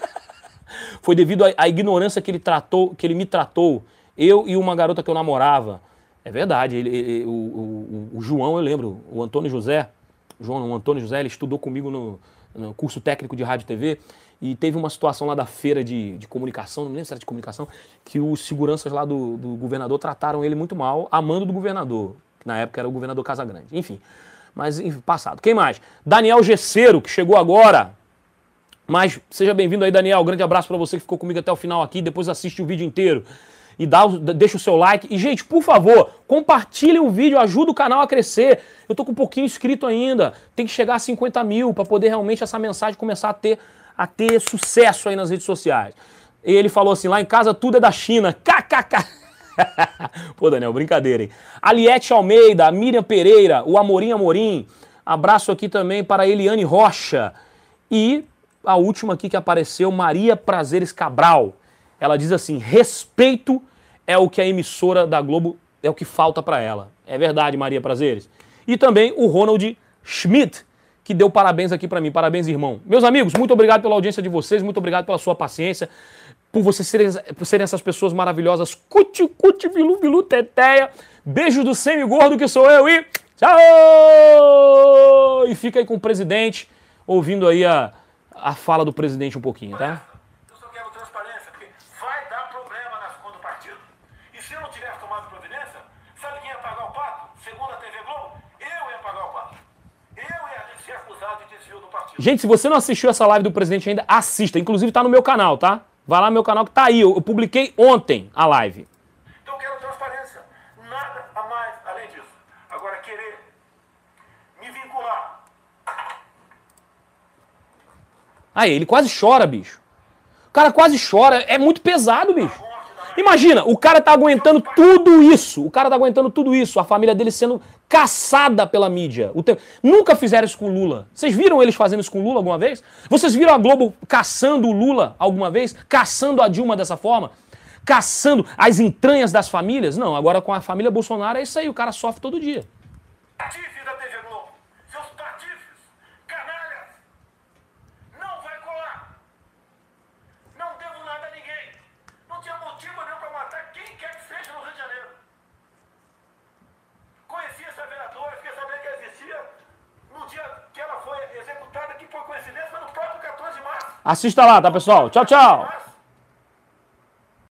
Foi devido à ignorância que ele tratou, que ele me tratou, eu e uma garota que eu namorava. É verdade, ele, ele, o, o, o João, eu lembro, o Antônio José, João, o Antônio José, ele estudou comigo no, no curso técnico de rádio e TV e teve uma situação lá da feira de, de comunicação, não lembro se era de comunicação, que os seguranças lá do, do governador trataram ele muito mal, amando do governador, que na época era o governador Casagrande. Enfim, mas passado. Quem mais? Daniel Gesseiro, que chegou agora. Mas seja bem-vindo aí, Daniel. Grande abraço para você que ficou comigo até o final aqui. Depois assiste o vídeo inteiro e dá, deixa o seu like. E, gente, por favor, compartilhe o vídeo, ajuda o canal a crescer. Eu tô com um pouquinho inscrito ainda. Tem que chegar a 50 mil para poder realmente essa mensagem começar a ter, a ter sucesso aí nas redes sociais. E ele falou assim: lá em casa tudo é da China. KKK. Pô, Daniel, brincadeira, hein? Aliette Almeida, Miriam Pereira, o Amorim Amorim. Abraço aqui também para Eliane Rocha. E a última aqui que apareceu, Maria Prazeres Cabral. Ela diz assim: respeito é o que a emissora da Globo é o que falta para ela. É verdade, Maria Prazeres. E também o Ronald Schmidt, que deu parabéns aqui para mim. Parabéns, irmão. Meus amigos, muito obrigado pela audiência de vocês, muito obrigado pela sua paciência, por vocês serem, por serem essas pessoas maravilhosas. Cuti, cuti, bilu, bilu, teteia. Beijo do semi-gordo que sou eu e tchau! E fica aí com o presidente, ouvindo aí a, a fala do presidente um pouquinho, tá? Gente, se você não assistiu essa live do presidente ainda, assista. Inclusive tá no meu canal, tá? Vai lá no meu canal que tá aí. Eu, eu publiquei ontem a live. Então eu quero transparência. Nada a mais além disso. Agora, querer me vincular Aí, ele quase chora, bicho. O cara quase chora. É muito pesado, bicho. Imagina, o cara tá aguentando tudo isso. O cara tá aguentando tudo isso. A família dele sendo caçada pela mídia. Nunca fizeram isso com o Lula. Vocês viram eles fazendo isso com o Lula alguma vez? Vocês viram a Globo caçando o Lula alguma vez? Caçando a Dilma dessa forma? Caçando as entranhas das famílias? Não, agora com a família Bolsonaro é isso aí. O cara sofre todo dia. Assista lá, tá, pessoal? Tchau, tchau.